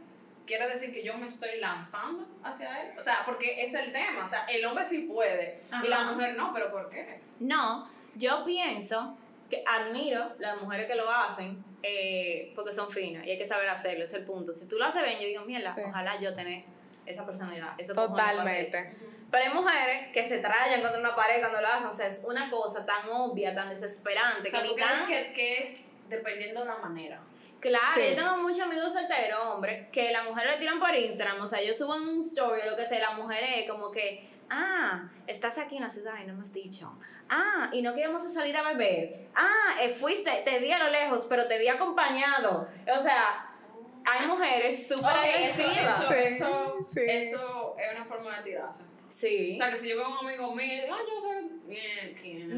quiere decir que yo me estoy lanzando hacia él? O sea, porque es el tema. O sea, el hombre sí puede y la mujer no, pero ¿por qué? No, yo pienso que admiro las mujeres que lo hacen eh, porque son finas y hay que saber hacerlo, ese es el punto. Si tú lo haces bien, yo digo, mierda, Sí. ojalá yo tener esa personalidad. Eso. Totalmente. Pero hay mujeres que se trayan contra una pared cuando lo hacen. O sea, es una cosa tan obvia, tan desesperante. O sea, que ¿tú ni crees tan... que, que es dependiendo de la manera? Claro, Sí. yo tengo muchos amigos solteros, hombre, que las mujeres le tiran por Instagram. O sea, yo subo un story o lo que sea, la mujer es como que, ah, estás aquí en la ciudad y no me has dicho. Ah, y no queríamos salir a beber. Ah, eh, fuiste, te vi a lo lejos, pero te vi acompañado. O sea, hay mujeres súper eso, agresivas. eso, Sí, eso, sí. eso es una forma de tirarse. Sí. O sea, que si yo veo a un amigo mío ah, yo soy...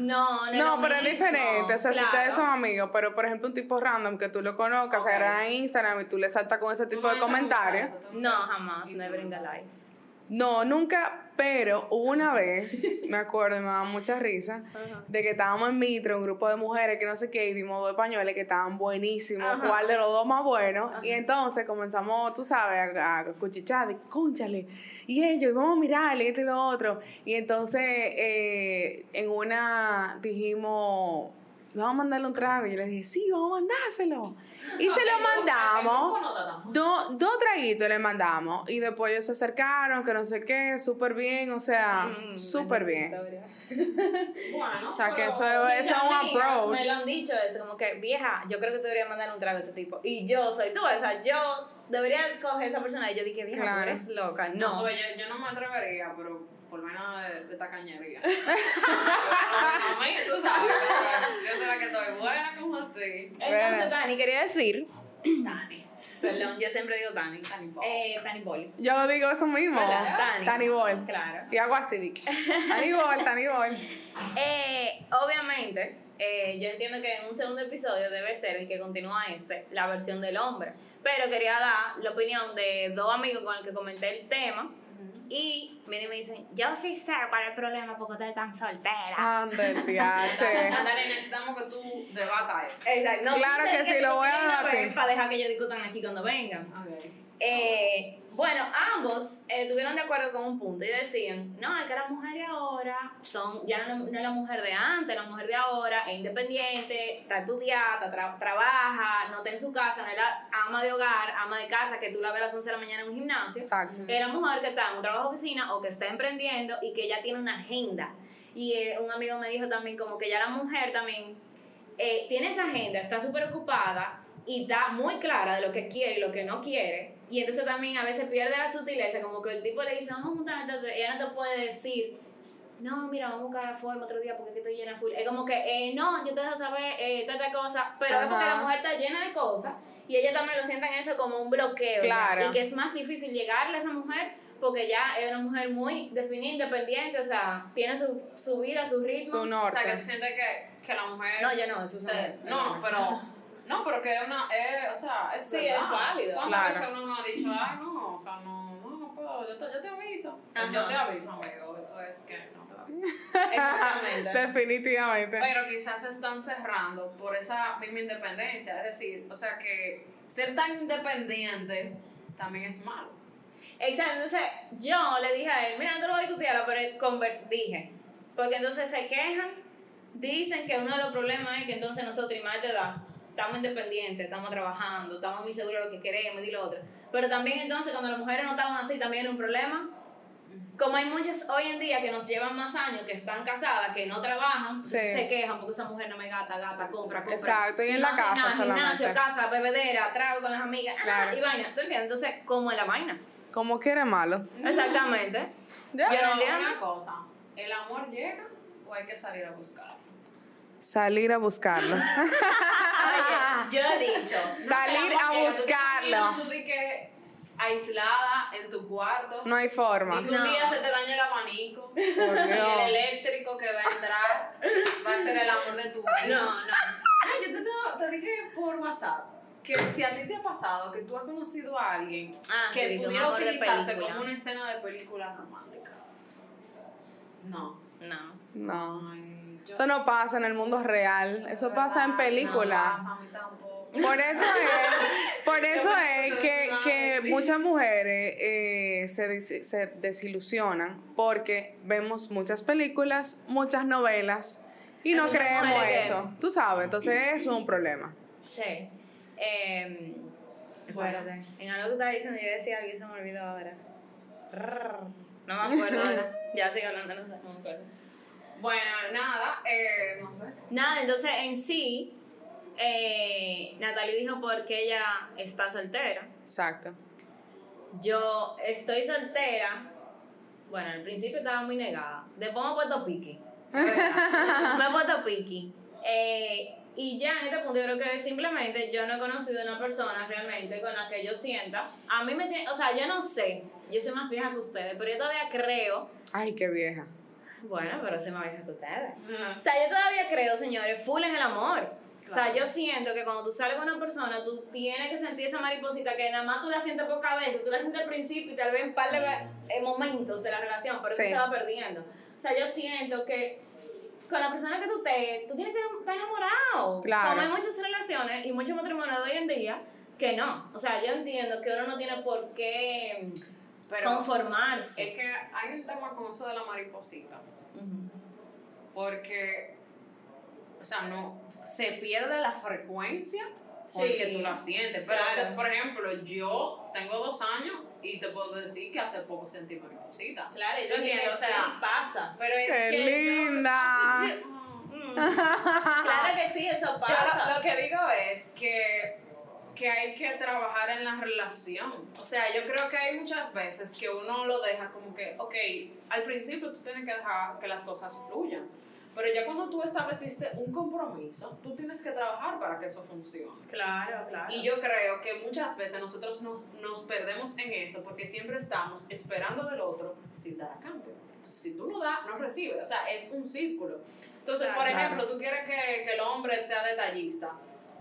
no, no, es No, lo pero es diferente. O sea, si Claro. ustedes son amigos, pero por ejemplo, un tipo random que tú lo conozcas, Ok. se agrega en Instagram y tú le saltas con ese tipo de no comentarios. No, jamás, never in the no. life. No, nunca, pero una vez, [LAUGHS] me acuerdo, y me daba mucha risa, Ajá. de que estábamos en Mitro, un grupo de mujeres que no sé qué, y vimos dos españoles que estaban buenísimos, Ajá. cuál de los dos más buenos, Ajá. y entonces comenzamos, tú sabes, a, a cuchichar, de cónchale, y ellos, y vamos a mirarle, esto y lo otro, y entonces eh, en una dijimos, vamos a mandarle un trago. Y yo le dije, sí, vamos a mandárselo. Y se lo mandamos. no. Dos dos traguitos le mandamos. Y después ellos se acercaron, que no sé qué, súper bien, o sea, Mm, súper bien. Bueno, O sea, que eso es, eso es un approach. Me lo han dicho eso, como que, vieja, yo creo que tú deberías mandar un trago a ese tipo. Y yo soy tú, o sea, yo debería coger a esa persona y yo dije, vieja, Claro. tú eres loca. No, No. yo, yo no me atrevería, pero por menos de, de tacañería. a mí, tú sabes, yo soy la que estoy buena, como así. Entonces, Tani, quería decir, Dani. perdón, yo siempre digo Tani. Tani Ball. Eh, Tani Poli. Yo digo eso mismo. ¿Verdad? Tani. Tani Ball. Claro. Y hago así, Dick. Tani Ball, Tani Ball. Eh, obviamente, eh, yo entiendo que en un segundo episodio debe ser el que continúa este, la versión del hombre. Pero quería dar la opinión de dos amigos con los que comenté el tema. Y miren, me dicen, yo sí sé cuál es el problema porque ustedes están solteras. Ande, tiache. [LAUGHS] Natalia, necesitamos que tú debatas eso. Exacto. No Claro dice que sí, lo voy a debatir. Para dejar que ellos discutan aquí cuando vengan. Eh, bueno, ambos eh, estuvieron de acuerdo con un punto y decían, no, es que la mujer de ahora son, ya no, no es la mujer de antes, la mujer de ahora es independiente, está estudiada, está tra- trabaja, no está en su casa, no es la ama de hogar, ama de casa que tú la ves a las 11 de la mañana en un gimnasio. Exacto. Es la mujer que está en un trabajo de oficina o que está emprendiendo y que ya tiene una agenda. Y eh, un amigo me dijo también como que ya la mujer también eh, tiene esa agenda, está súper ocupada y está muy clara de lo que quiere y lo que no quiere. Y entonces también a veces pierde la sutileza, como que el tipo le dice, vamos a juntarnos, entonces ella no te puede decir, no, mira, vamos a buscar la forma otro día porque es que estoy llena full. Es como que, eh, no, yo te dejo saber eh, tanta cosa, pero es porque Ajá. la mujer está llena de cosas y ella también lo sienten eso como un bloqueo. ya, Claro. Y que es más difícil llegarle a esa mujer porque ya es una mujer muy definida, independiente, o sea, tiene su, su vida, su ritmo. Su O norte. sea, que tú sientes que, que la mujer... No, yo no, eso es no, pero... No, pero que es una... Es, o sea, es Sí, verdad. es válido. ¿Cuántas Claro. veces uno no ha dicho, ah, no, o sea, no, no, no puedo, yo te, yo te aviso. Ajá. Yo te aviso, amigo, eso es que no te aviso. [LAUGHS] Exactamente. Definitivamente. Pero quizás se están cerrando por esa misma independencia. Es decir, o sea que ser tan independiente también es malo. Exacto, entonces yo le dije a él, mira, no te lo voy a discutir ahora, pero dije, porque entonces se quejan, dicen que uno de los problemas es que entonces nosotros, y más de edad, estamos independientes, estamos trabajando, estamos muy seguros de lo que queremos y lo otro. Pero también entonces cuando las mujeres no estaban así, también era un problema. Como hay muchas hoy en día que nos llevan más años, que están casadas, que no trabajan, Sí. se quejan porque esa mujer no me gata, gata, compra, compra. Exacto, y en no la casa nada, solamente. Gimnasio, casa, bebedera, trago con las amigas, ah, Claro. y vaina. ¿Tú entiendes? Entonces, ¿cómo es la vaina? Como quiere malo. Exactamente. Yo Pero no entiendo. una cosa, ¿el amor llega o hay que salir a buscarlo? Salir a buscarlo. [LAUGHS] Oye, yo he dicho. [LAUGHS] Salir no, a tú buscarlo. Tú que aislada en tu cuarto. No hay forma. Y que un No. día se te daña el abanico. [LAUGHS] Por Y el eléctrico que va a entrar va a ser el amor de tu vida. No, no. Ay, yo te, te, dije por WhatsApp que si a ti te ha pasado que tú has conocido a alguien Ah, que sí, pudiera utilizarse como una escena de película romántica. No. No. No. Ay, yo- Eso no pasa en el mundo real. Eso pasa en No películas. pasa tampoco. Por eso [LAUGHS] es, por eso es que, que Sí. muchas mujeres eh, se, des- se desilusionan porque vemos muchas películas, muchas novelas y no creemos que- eso. Tú sabes, entonces eso es un problema. Sí. Eh. En algo que estaba diciendo, yo decía algo y se me olvidó ahora. No me acuerdo ahora. [LAUGHS] Ya sigo hablando, no sé, no me acuerdo. Bueno, nada, eh, no sé. Nada, entonces en sí, eh, Natalie dijo porque ella está soltera. Exacto. Yo estoy soltera. Bueno, al principio estaba muy negada. Después me he puesto piqui. [LAUGHS] me he puesto piqui. Eh, y ya en este punto yo creo que simplemente yo no he conocido una persona realmente con la que yo sienta. A mí me tiene, o sea, yo no sé, yo soy más vieja que ustedes, pero yo todavía creo, Ay, qué vieja. Bueno, pero soy más vieja que ustedes. O sea, yo todavía creo, señores, full en el amor. O sea, yo siento que cuando tú sales con una persona, tú tienes que sentir esa mariposita que nada más tú la sientes por cabeza, tú la sientes al principio y tal vez en par de eh, momentos de la relación, pero Sí. eso se va perdiendo. O sea, yo siento que con la persona que tú estés, tú tienes que estar enamorado. Claro. Como hay muchas relaciones y muchos matrimonios de hoy en día que no. O sea, yo entiendo que uno no tiene por qué Pero conformarse. es que hay un tema con eso de la mariposita. Porque sea, no, se pierde la frecuencia Sí, que tú la sientes. Pero, claro. o sea, por ejemplo, yo tengo dos años y te puedo decir que hace poco sentí mariposita. Claro, y ¿Tú entiendes? O sea, pasa. pero es ¡Qué que yo- linda! Mm. [LAUGHS] claro que sí, eso Yo pasa. lo, lo que digo es que, que hay que trabajar en la relación. O sea, yo creo que hay muchas veces que uno lo deja como que, ok, al principio tú tienes que dejar que las cosas fluyan. Pero ya cuando tú estableciste un compromiso, tú tienes que trabajar para que eso funcione. Claro, claro. Y yo creo que muchas veces nosotros nos, nos perdemos en eso porque siempre estamos esperando del otro sin dar a cambio. Entonces, si tú no das, no recibes. O sea, es un círculo. Entonces, Claro. por ejemplo, tú quieres que, que el hombre sea detallista,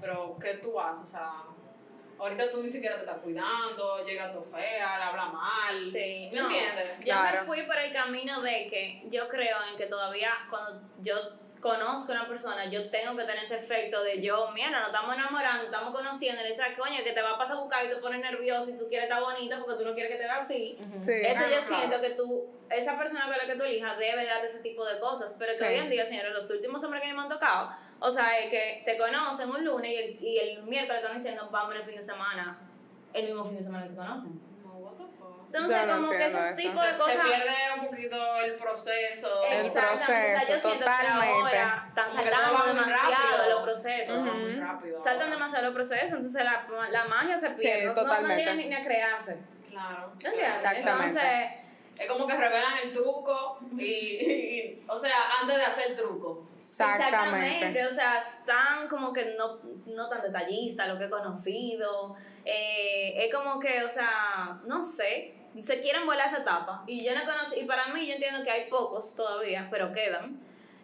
pero ¿qué tú haces? O sea, ahorita tú ni siquiera te estás cuidando, llega tu fea, le habla mal. Sí, ¿Me no. entiendes? Yo Claro. me fui por el camino de que yo creo en que todavía cuando yo conozco a una persona, yo tengo que tener ese efecto de yo, mira, nos estamos enamorando, estamos conociendo, y le dices, coño, que te va a pasar a buscar y te pones nervioso y tú quieres estar bonita porque tú no quieres que te vea así. Sí. Eso yo claro. siento que tú, esa persona con la que tú elijas debe darte ese tipo de cosas, pero que Sí. hoy en día, señores, los últimos hombres que me han tocado, o sea, es que te conocen un lunes y el, y el miércoles están diciendo, vamos el fin de semana, el mismo fin de semana que se conocen. No, what the fuck. Entonces, no como que entiendo ese eso. tipo de Se cosas... pierde un poquito el proceso. El Exactamente, o sea, yo proceso, siento totalmente. que ahora están saltando demasiado los procesos. Ujú. muy rápido. Saltan ahora. demasiado los procesos, entonces la, la magia se pierde. Sí, no- no, no totalmente. llega ni, ni a crearse. Claro. ¿Entiendes? Exactamente. Entonces, Es como que revelan el truco y, y- o sea, antes de hacer el truco. Exactamente. o sea, están como que no, no tan detallistas, lo que he conocido. Eh, es como que, o sea, no sé, se quieren volar esa etapa. Y yo no he conocido, y para mí yo entiendo que hay pocos todavía, pero quedan.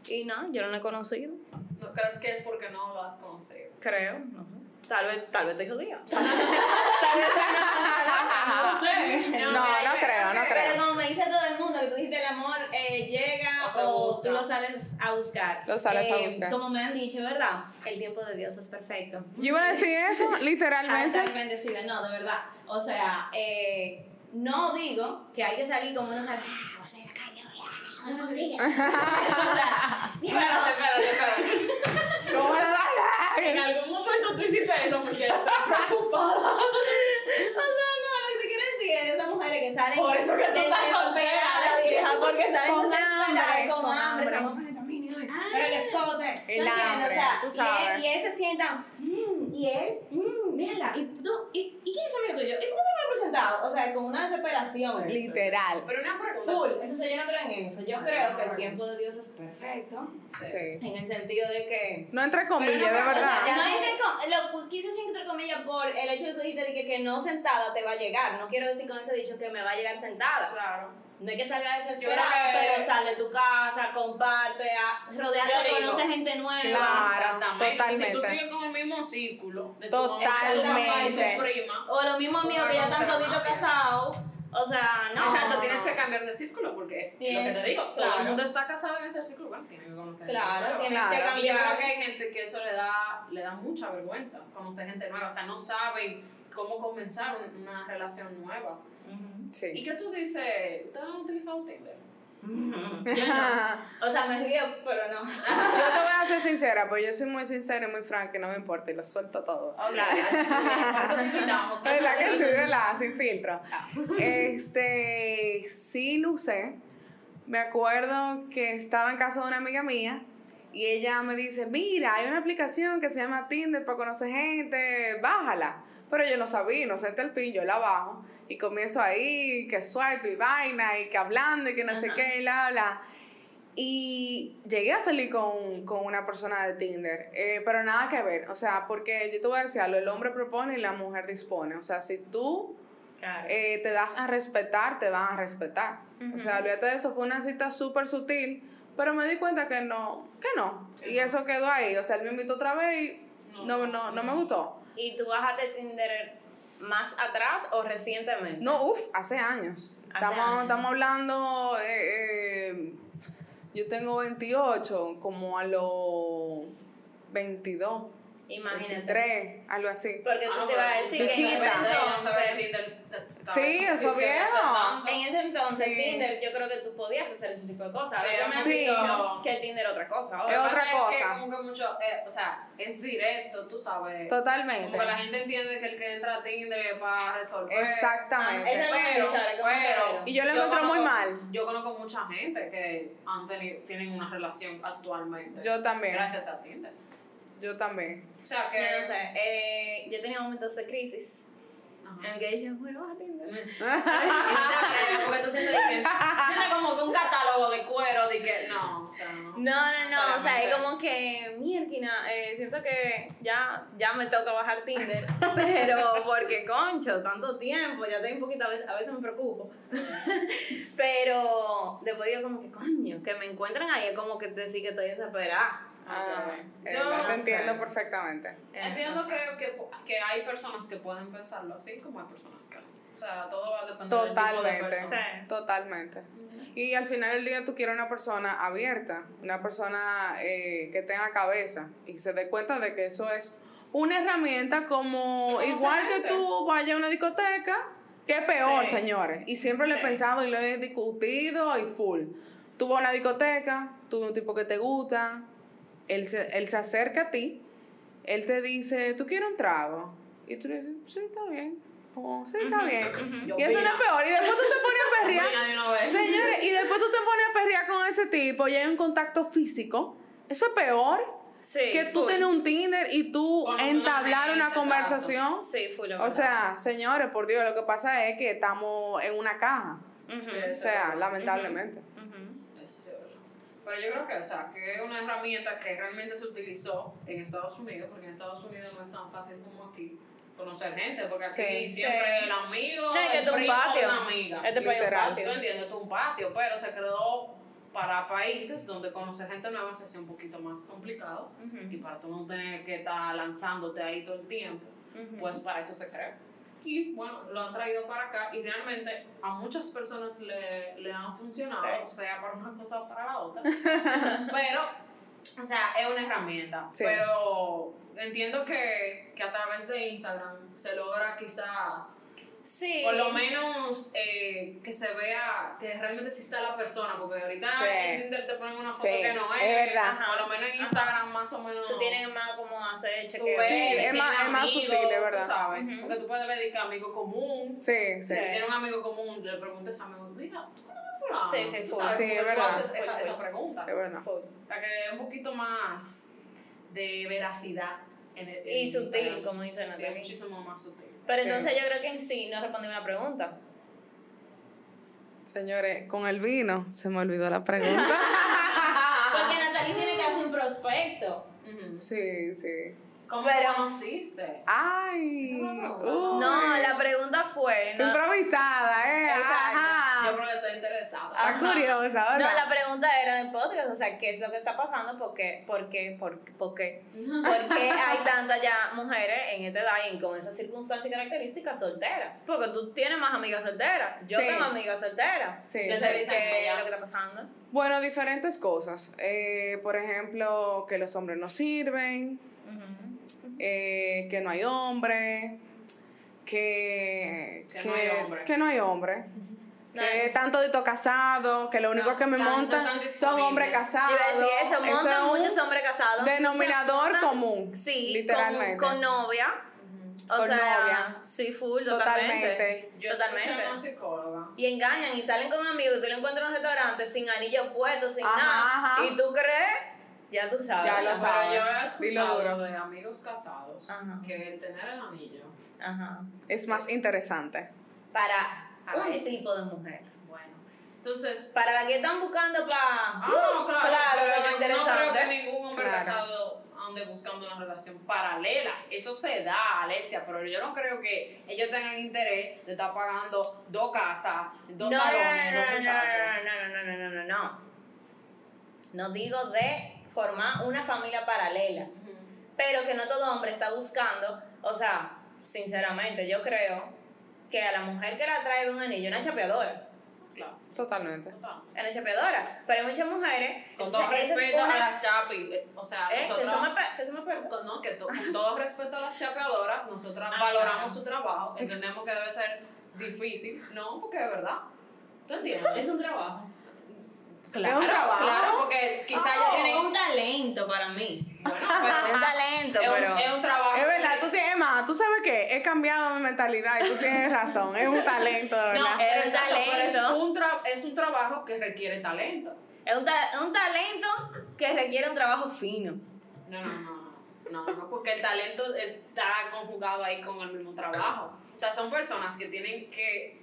Y no, yo no lo he conocido, ¿No crees que es porque no lo has conocido? creo. No. Tal vez, tal vez estoy jodida. [LAUGHS] tal vez no, no sé. No, no creo, no creo. Pero como me dice todo el mundo, que tú dijiste el amor eh, llega O o, tú lo sales a buscar. Lo sales a Eh, buscar. Como me han dicho, ¿verdad? El tiempo de Dios es perfecto. Yo iba a decir eso, [LAUGHS] literalmente. Hashtag bendecida, no, de verdad. O sea, eh, no digo que hay que salir como uno sale, "Ah, vas a ir a la calle, ah, [LAUGHS] contigo". O sea, Espérate, espérate, espérate. ¿Cómo la [LAUGHS] En algún momento tú hiciste eso porque estás preocupada. [LAUGHS] O sea, no, lo que te quiero decir es de esas mujeres que salen Por eso que tú estás soltera. vieja, porque salen Con hambre, con hambre, hambre. con camino, pero el escote, hambre, O sea, tú y él, y él se sienta, "Mm", y él, mmm, mírala, y tú, y, ¿y quién es amigo tuyo? ¿Y por qué tú no me has presentado? O sea, como una desesperación. Literal. Pero una pregunta. Full, entonces yo no creo en eso, yo Ah, creo que el tiempo de Dios es perfecto, Sí. en el sentido de que No entre comillas, no, de o sea, verdad. no entre com- lo quise decir entre comillas por el hecho de que tú dijiste de que, que no sentada te va a llegar. No quiero decir con ese dicho que me va a llegar sentada. Claro. No es que salga desesperada, pero sal de tu casa, comparte, a- rodeate, conoce gente nueva. Claro, Exactamente. totalmente. Si tú sigues con el mismo círculo de tu Totalmente. mamá y tu prima. O los mismos amigos que ya están toditos casados. O sea, no. Exacto, tienes que cambiar de círculo porque Tienes- lo que te digo, todo claro. el mundo está casado en ese círculo, bueno, tiene que conocer gente Claro, nueva. tienes Claro. que Y yo cambiar. creo que hay gente que eso le da, le da mucha vergüenza, conocer gente nueva, o sea, no saben cómo comenzar un- una relación nueva. ¿Y Sí. qué tú dices? ¿Ustedes han utilizado Tinder? [LAUGHS] Yo no. O sea, me río, pero no. [LAUGHS] Yo te voy a ser sincera, pues yo soy muy sincera y muy franca y no me importa y lo suelto todo. Claro. Por eso te invitamos. [LAUGHS] ¿Verdad que sí, verdad? Sin filtro. Este, sí lo usé. Me acuerdo que estaba en casa de una amiga mía y ella me dice, mira, hay una aplicación que se llama Tinder para conocer gente, bájala. Pero yo no sabía, no sé hasta el fin, yo la bajo y comienzo ahí, que swipe y vaina y que hablando y que no sé Ajá. qué y bla, bla. Y llegué a salir con, con una persona de Tinder, eh, pero nada que ver, o sea, porque yo te voy a decir algo, el hombre propone y la mujer dispone, o sea, si tú Claro. eh, te das a respetar, te van a respetar. O sea, olvídate de eso, fue una cita súper sutil, pero me di cuenta que no, que no, y eso quedó ahí, o sea, él me invitó otra vez y No, no, no, no, me gustó. ¿Y tú bajaste Tinder más atrás o recientemente? No, uff, hace años. Hace estamos, años. estamos hablando, eh, eh, yo tengo 28, como a los 22. Imagínate. 23, algo así. Porque eso Ah, te iba a pero decir que en ese entonces, Tinder Sí, eso tanto. en ese entonces Sí. Tinder yo creo que tú podías hacer ese tipo de cosas. Sí, me han sí. dicho que Tinder es otra cosa. Es ahora. Lo que otra pasa Es que cosa. como que mucho, eh, o sea, es directo, tú sabes. Totalmente. Como que la gente entiende que el que entra a Tinder es para resolver. Exactamente. Ah, Pero, dicho, ahora, ¿cómo pero, veo? Y yo lo encuentro muy conozco- mal. Yo conozco mucha gente que han tenido, tienen una relación actualmente. Yo también. Gracias a Tinder. Yo también. O sea que. Yo no sé, eh, yo tenía momentos de crisis Ajá. en el que dije, bueno, vas a Tinder. [LAUGHS] Y no te atreves, porque tú sientes, que- sientes como que un catálogo de cuero de que no, o sea, no. No, no, no, o sea, es como que, mierda, eh, siento que ya, ya me toca bajar Tinder, [LAUGHS] pero porque, concho, tanto tiempo, ya estoy un poquito, a veces, a veces me preocupo, [LAUGHS] pero después digo como que, coño, que me encuentren ahí es como que decir que estoy desesperada. Ah, eh, Yo- te entiendo Sí. perfectamente. Entiendo que, que, que hay personas que pueden pensarlo así, como hay personas que no. O sea, todo va a depender del tipo de Totalmente. persona. Sí. Totalmente. Y al final del día tú quieres una persona abierta, una persona eh, que tenga cabeza y se dé cuenta de que eso es una herramienta como igual que tú vayas a una discoteca, que es peor, Sí. señores. Y siempre lo he Sí. pensado y lo he discutido y full. Tú vas a una discoteca, tú ves un tipo que te gusta, él se, él se acerca a ti, él te dice, ¿tú quieres un trago? Y tú le dices, sí, está bien. O, sí, está bien. Yo Y eso no es peor. Y después tú te pones a [LAUGHS] perrear. Señores, y después tú te pones a perrear con ese tipo y hay un contacto físico. Eso es peor Sí, que tú tener un Tinder y tú entablar una exacto. conversación. Sí, full. O sea, señores, por Dios, lo que pasa es que estamos en una caja. Sí, O sea, lamentablemente. ujú. Eso sí es verdad. Pero yo creo que, o sea, que es una herramienta que realmente se utilizó en Estados Unidos, porque en Estados Unidos no es tan fácil como aquí conocer gente, porque aquí Sí. siempre Sí. el amigo, No, es que el un primo de patio. una amiga. Este país es un Literal. Tú patio. entiendes, es un patio, pero se creó para países donde conocer gente nueva se hace un poquito más complicado y para tú no tener que estar lanzándote ahí todo el tiempo, pues para eso se creó. Y bueno, lo han traído para acá y realmente a muchas personas le, le han funcionado, Sí. sea para una cosa o para la otra. [LAUGHS] pero, o sea, es una herramienta. Sí. Pero entiendo que, que a través de Instagram se logra quizá Sí. por lo menos eh, que se vea que realmente sí está la persona, porque ahorita Sí. en Tinder te ponen una foto Sí, que no es. es verdad. Por lo menos en Instagram más o menos. Tú tienes más como hacer tú chequeo. Sí, que es más- tiene es más amigos, sutil, es tú verdad. sabes, Ujú. Porque tú puedes ver de que amigo común. Sí, sí. Si tiene un amigo común, le preguntes a amigo, mira, ¿tú conoces a fulano? Sí, sí, Tú sabes, Sí, es tú verdad. haces esa, esa full. Es pregunta. verdad. O sea, que es un poquito más de veracidad. En el, en Y sutil, Instagram. como dice Sí, es muchísimo más sutil. Pero Sí. entonces yo creo que en sí no respondí una pregunta. Señores, con el vino se me olvidó la pregunta. [LAUGHS] Porque [LAUGHS] Natalie tiene que hacer un prospecto. Sí, sí. ¿Cómo Pero- conociste? Ay. No, no. No, la pregunta fue. No, Improvisada, ¿eh? Exacto. Yo Ajá. creo que estoy interesada. Ah, curiosa, no, ¿verdad? la pregunta era del podcast, o sea, ¿qué es lo que está pasando? ¿Por qué? ¿Por qué? ¿Por qué? ¿Por qué? [LAUGHS] ¿Por qué hay tantas ya mujeres en esta edad y con esas circunstancias y características solteras? Porque tú tienes más amigas solteras. Yo Sí. tengo amigas solteras. Sí, ¿Qué sí. ¿Qué es lo que está pasando? Bueno, diferentes cosas. Eh, por ejemplo, que los hombres no sirven, eh, que no hay hombre, que, Que no hay hombre. que no hay hombre, No [LAUGHS] que hay. tanto dito casado, que lo único No, que me no montan son hombres Yo casados. iba a decir eso, montan es un muchos hombres casados. denominador común, Sí, literalmente. Con, con novia. O Con sea, novia. sí, full, Totalmente. totalmente. Yo totalmente. una psicóloga. Y engañan y salen con amigos y tú lo encuentras en un restaurante sin anillo puesto, sin Ajá, nada. ajá. Y tú crees, ya tú sabes. Ya lo sabes. yo he escuchado duro. de amigos casados Ajá. que el tener el anillo, Ajá. Es más interesante. Para A un ver. tipo de mujer. bueno. Entonces, Para la que están buscando para. ah, no, claro, claro, pero lo yo no creo interesante. que ningún hombre Claro. casado ande buscando una relación paralela. Eso se da, Alexia, pero yo no creo que ellos tengan interés de estar pagando dos casas, dos no, no, salones, no, dos no, muchachos. no, no, no, no, no, no, no. No digo de formar una familia paralela. Pero que no todo hombre está buscando, o sea, sinceramente, yo creo que a la mujer que la trae un anillo, una chapeadora. claro. Totalmente. Total. En la chapeadora. Pero hay muchas mujeres. Con todo esa es respeto una- a las chapi, eh, o sea, ¿Eh? Que nosotras... somos pe- que somos perros. con, no, que to- con todo respeto a las chapeadoras, nosotras Ah, valoramos claro. su trabajo, entendemos que debe ser difícil, no, porque es verdad. ¿Tú entiendes? Es un trabajo. Es un trabajo. Claro, porque quizá ya Oh, tienen... es un talento para mí. Bueno, [LAUGHS] Es un talento, es un, pero. es un trabajo. Es verdad, que- tú tienes, Emma, tú sabes que he cambiado mi mentalidad y tú tienes [LAUGHS] razón. Es un talento, de No, verdad. Es pero un exacto, pero es talento. un, tra- es un trabajo que requiere talento. Es un, ta- un talento que requiere un trabajo fino. No, no, no, no, no, no, porque el talento está conjugado ahí con el mismo trabajo. O sea, son personas que tienen que,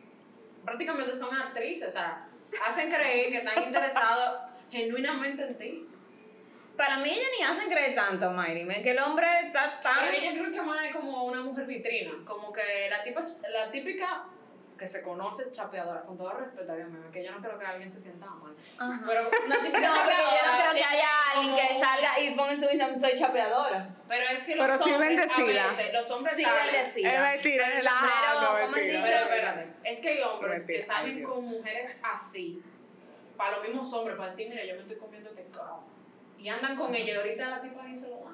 prácticamente son actrices, o sea, hacen creer que están interesados genuinamente en ti. Para mí, ellos ni hacen creer tanto, Mayri. Que el hombre está tan. Pero yo creo que más es como una mujer vitrina, como que la, tipa, la típica que se conoce chapeadora, con todo respeto, obviamente, que yo no creo que alguien se sienta mal. Ajá. Pero una típica No, [LAUGHS] porque yo no creo que haya alguien que salga y ponga en su Instagram soy chapeadora. Pero es que los Pero sí hombres, bendecida. a veces, los hombres Sí, salen- bendecida. Es mentira, es Pero relajo, sombrero, ¿cómo mentira. Pero dicho? espérate, es que hay hombres que Mentira, ay, salen Dios. con mujeres así, para los mismos hombres, para decir, mira, yo me estoy comiendo este. Y andan con ella y ahorita la tipa ni se lo.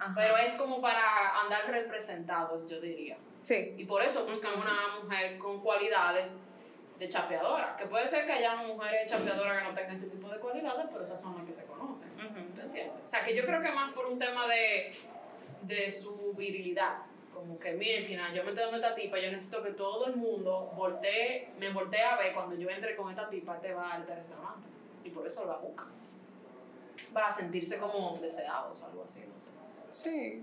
Ajá. Pero es como para andar representados, yo diría. Sí. Y por eso buscan una mujer con cualidades de chapeadora. Que puede ser que haya mujeres chapeadoras que no tengan ese tipo de cualidades, pero esas son las que se conocen. ¿Te entiendes? O sea, que yo creo que más por un tema de, de su virilidad. Como que, mira, yo me estoy dando esta tipa, yo necesito que todo el mundo voltee, me voltee a ver cuando yo entre con esta tipa a este bar, a este restaurante. Y por eso la buscan. Para sentirse como deseados o algo así, no sé. Sí.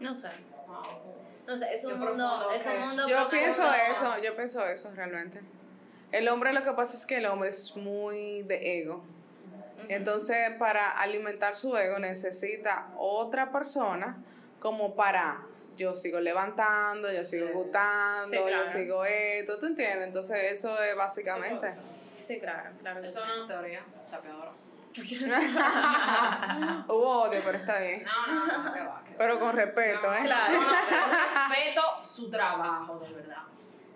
No sé. Wow. No sé, es Qué un mundo. profundo, Es un mundo Yo profundo. pienso eso, yo pienso eso realmente. El hombre lo que pasa es que el hombre es muy de ego. Entonces, para alimentar su ego necesita otra persona como para yo sigo levantando, yo sigo Sí. gustando, Sí, claro. yo sigo esto, ¿tú entiendes? Entonces, eso es básicamente. Sí, claro, claro. Eso sí. es una teoría, chapeadoras. [LAUGHS] Hubo odio, pero está bien. No, no, no, que va. que va. Pero con respeto, No, ¿eh? Claro. no, no, pero [LAUGHS] respeto su trabajo, de verdad.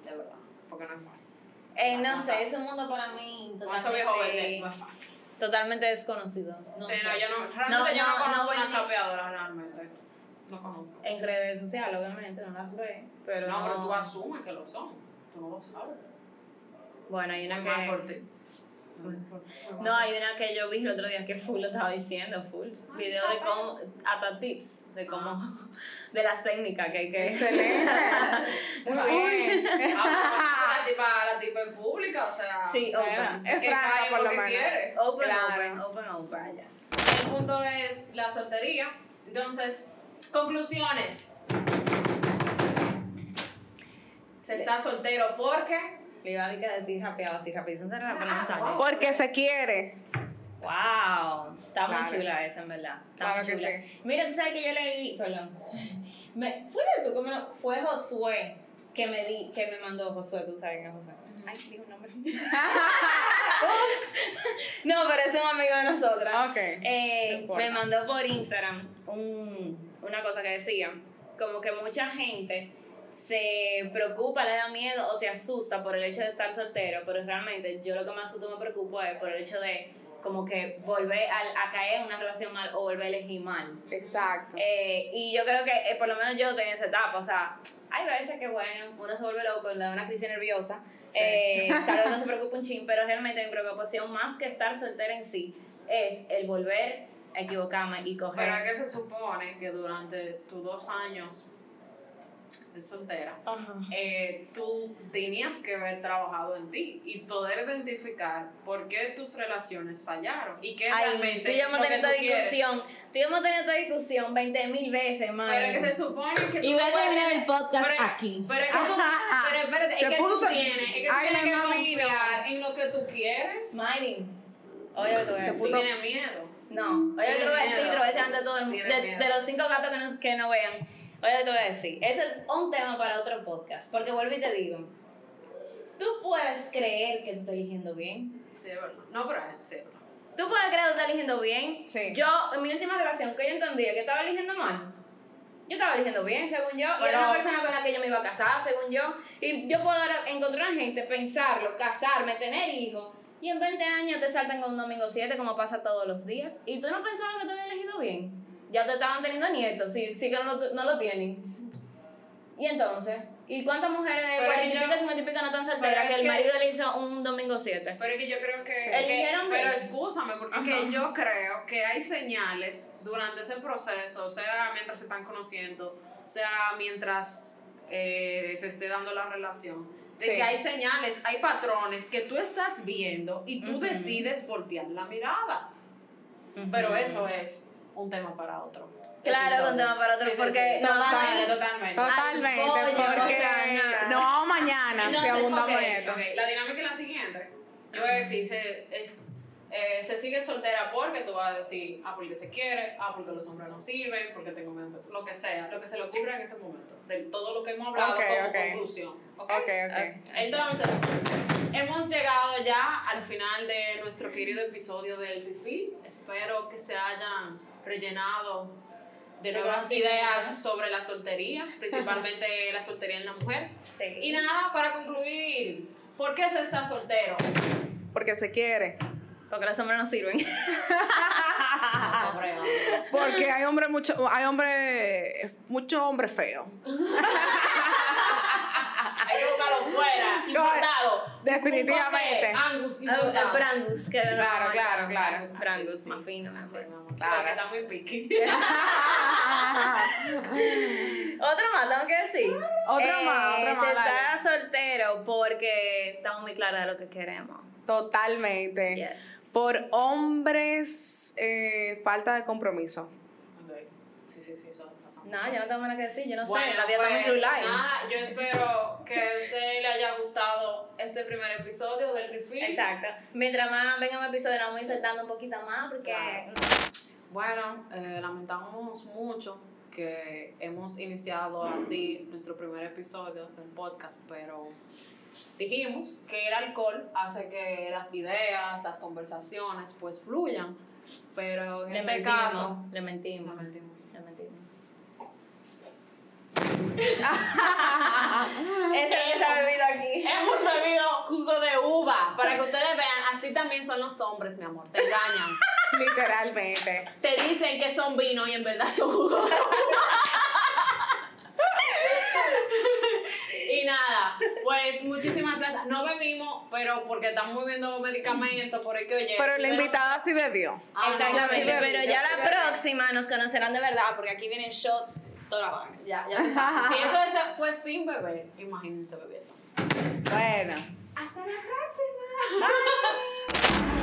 De verdad. Porque no es fácil. Eh, no sé, es un mundo para mí Con eso viejo verde totalmente, no es fácil. totalmente desconocido. No sí, sé. no, yo no, realmente yo no, no, no conozco una chapeadora realmente. No conozco. En redes sociales, obviamente, no las ve. Pero no, pero tú asumes que lo son. Tú no lo sabes. Bueno, hay una Muy mal por que. [LAUGHS] No, hay una que yo vi el otro día que full lo estaba diciendo, full. Video de cómo, hasta tips de cómo, de las técnicas que hay que. Excelente. [LAUGHS] Muy bien. Ah, la tipa, la tipa en pública, o sea. Sí, open. es que franca por lo menos. quiere. Open, open, open, open, ya. El punto es la soltería. Entonces, conclusiones. Se está soltero porque. Le iba a decir rapeado así, rapidísimo, se Ah, wow. Porque se quiere. Wow, está muy chula esa, en verdad. Está Claro muy que chula. sí. Mira, tú sabes que yo leí, perdón. Me, ¿Fue de tú? que lo- fue Josué que me di, que me mandó Josué, tú sabes que es Josué. Ay, digo un nombre. [LAUGHS] no, pero es un amigo de nosotras. Ok. Eh, No me mandó por Instagram un- una cosa que decía, como que mucha gente se preocupa, le da miedo o se asusta por el hecho de estar soltero, pero realmente yo lo que más asusto y me preocupo es por el hecho de como que volver a, a caer en una relación mal o volver a elegir mal. Exacto. Eh, y yo creo que eh, por lo menos yo tenía esa etapa, o sea, hay veces que bueno, uno se vuelve loco, le da una crisis nerviosa, Sí. eh, [LAUGHS] tal vez uno se preocupa un chin, pero realmente mi preocupación más que estar soltera en sí es el volver a equivocarme y coger. Pero es que se supone que durante tus dos años soltera, Ajá. eh, tú tenías que haber trabajado en ti y poder identificar por qué tus relaciones fallaron y qué Ay, realmente tú y yo es hemos tenido esta quieres. discusión, tú y yo hemos tenido esta discusión 20 mil veces, man. Pero es que se supone que tú Y voy a terminar el podcast pero- aquí. Pero es que tú, pero espérate, es que tú tienes, es que tú Ay, tienes que confiar en lo que tú quieres. Mayrin, oye, te. Tú puso- tienes miedo. No, oye, lo te voy a Tienes decir, te lo voy a decir ante todo el mundo. De, miedo. de los cinco gatos que no, que no vean, oye, te voy a decir. Ese es un tema para otro podcast. Porque vuelvo y te digo, tú puedes creer que tú estás eligiendo bien. Sí, es verdad. No, pero es, sí, es verdad. Tú puedes creer que tú estás eligiendo bien. Sí. Yo, en mi última relación, que yo entendía que estaba eligiendo mal. yo estaba eligiendo bien, según yo, y Pero- era una persona con la que yo me iba a casar, según yo. Y yo puedo encontrar gente, pensarlo, casarme, tener hijos, y en 20 años te saltan con un domingo 7, como pasa todos los días. Y tú no pensabas que te había elegido bien. Ya te estaban teniendo nietos, sí, sí que no lo, no lo tienen. Y entonces, ¿y cuántas mujeres de Pero 40 y pico, 50 y pico no están solteras que el que- marido le hizo un domingo 7? Pero es que yo creo que. Sí. que- pero excúsame, porque que yo creo que hay señales durante ese proceso, sea mientras se están conociendo, sea mientras eh, se esté dando la relación, de Sí. que hay señales, hay patrones que tú estás viendo y tú decides voltear la mirada. Pero eso es un tema para otro. Claro, episodio. un tema para otro, Sí, porque sí. no totalmente, vale. totalmente. Totalmente, Ay, coño, porque nada. no mañana si abundamos ok, en esto. ok, La dinámica es la siguiente. Yo voy a decir, se, es, eh, se sigue soltera porque tú vas a decir, ah, porque se quiere, ah, porque los hombres no sirven, porque tengo mente, lo que sea, lo que se le ocurra en ese momento, de todo lo que hemos hablado Ok, como ok. conclusión. ¿ok? Ok, ok. Entonces, hemos llegado ya al final de nuestro querido episodio del refill. Espero que se hayan rellenado de nuevas ideas sobre la soltería, [LAUGHS] principalmente la soltería en la mujer. Sí. Y nada, para concluir, ¿por qué se está soltero? Porque se quiere. Porque los hombres no sirven. Porque hay hombres mucho, hay hombres, muchos hombres feos. Hay que buscarlo fuera, [LAUGHS] importado. Definitivamente. Angus, Ah, importado. Brangus, que Claro, la claro, claro. Brangus, Sí, más fino, mi amor. Claro. Porque está muy piqui. [LAUGHS] Otro más, tengo que decir. Otro más, otro más, Se está soltero porque estamos muy claros de lo que queremos. Totalmente. Yes. Por hombres, eh, falta de compromiso. Ok. Sí, sí, sí, eso No, yo no tengo nada que decir, yo no Bueno, sé, la muy pues, blue line. nada, yo espero que a usted le haya gustado este primer episodio del refill. Exacto. Mientras más venga un episodio, nos vamos a ir soltando un poquito más porque. Claro. Bueno, eh, lamentamos mucho que hemos iniciado así nuestro primer episodio del podcast, pero dijimos que el alcohol hace que las ideas, las conversaciones, pues fluyan. Pero en Le este mentimos, caso, le mentimos. no mentimos. Le mentimos. Eso es lo que se ha bebido aquí. Hemos bebido jugo de uva para que ustedes vean, así también son los hombres, mi amor, te engañan. [LAUGHS] Literalmente. Te dicen que son vino y en verdad son jugo de uva. Y nada, pues muchísimas gracias. No bebimos, pero porque estamos viendo medicamentos, por el que oye. Pero la invitada sí bebió. Ah, no, Exactamente, sí bebí, pero ya la próxima nos conocerán de verdad porque aquí vienen shots toda la vaina. Ya, ya. [LAUGHS] Si esto ese fue sin beber, imagínense bebiendo. Bueno. Hasta la próxima. Bye.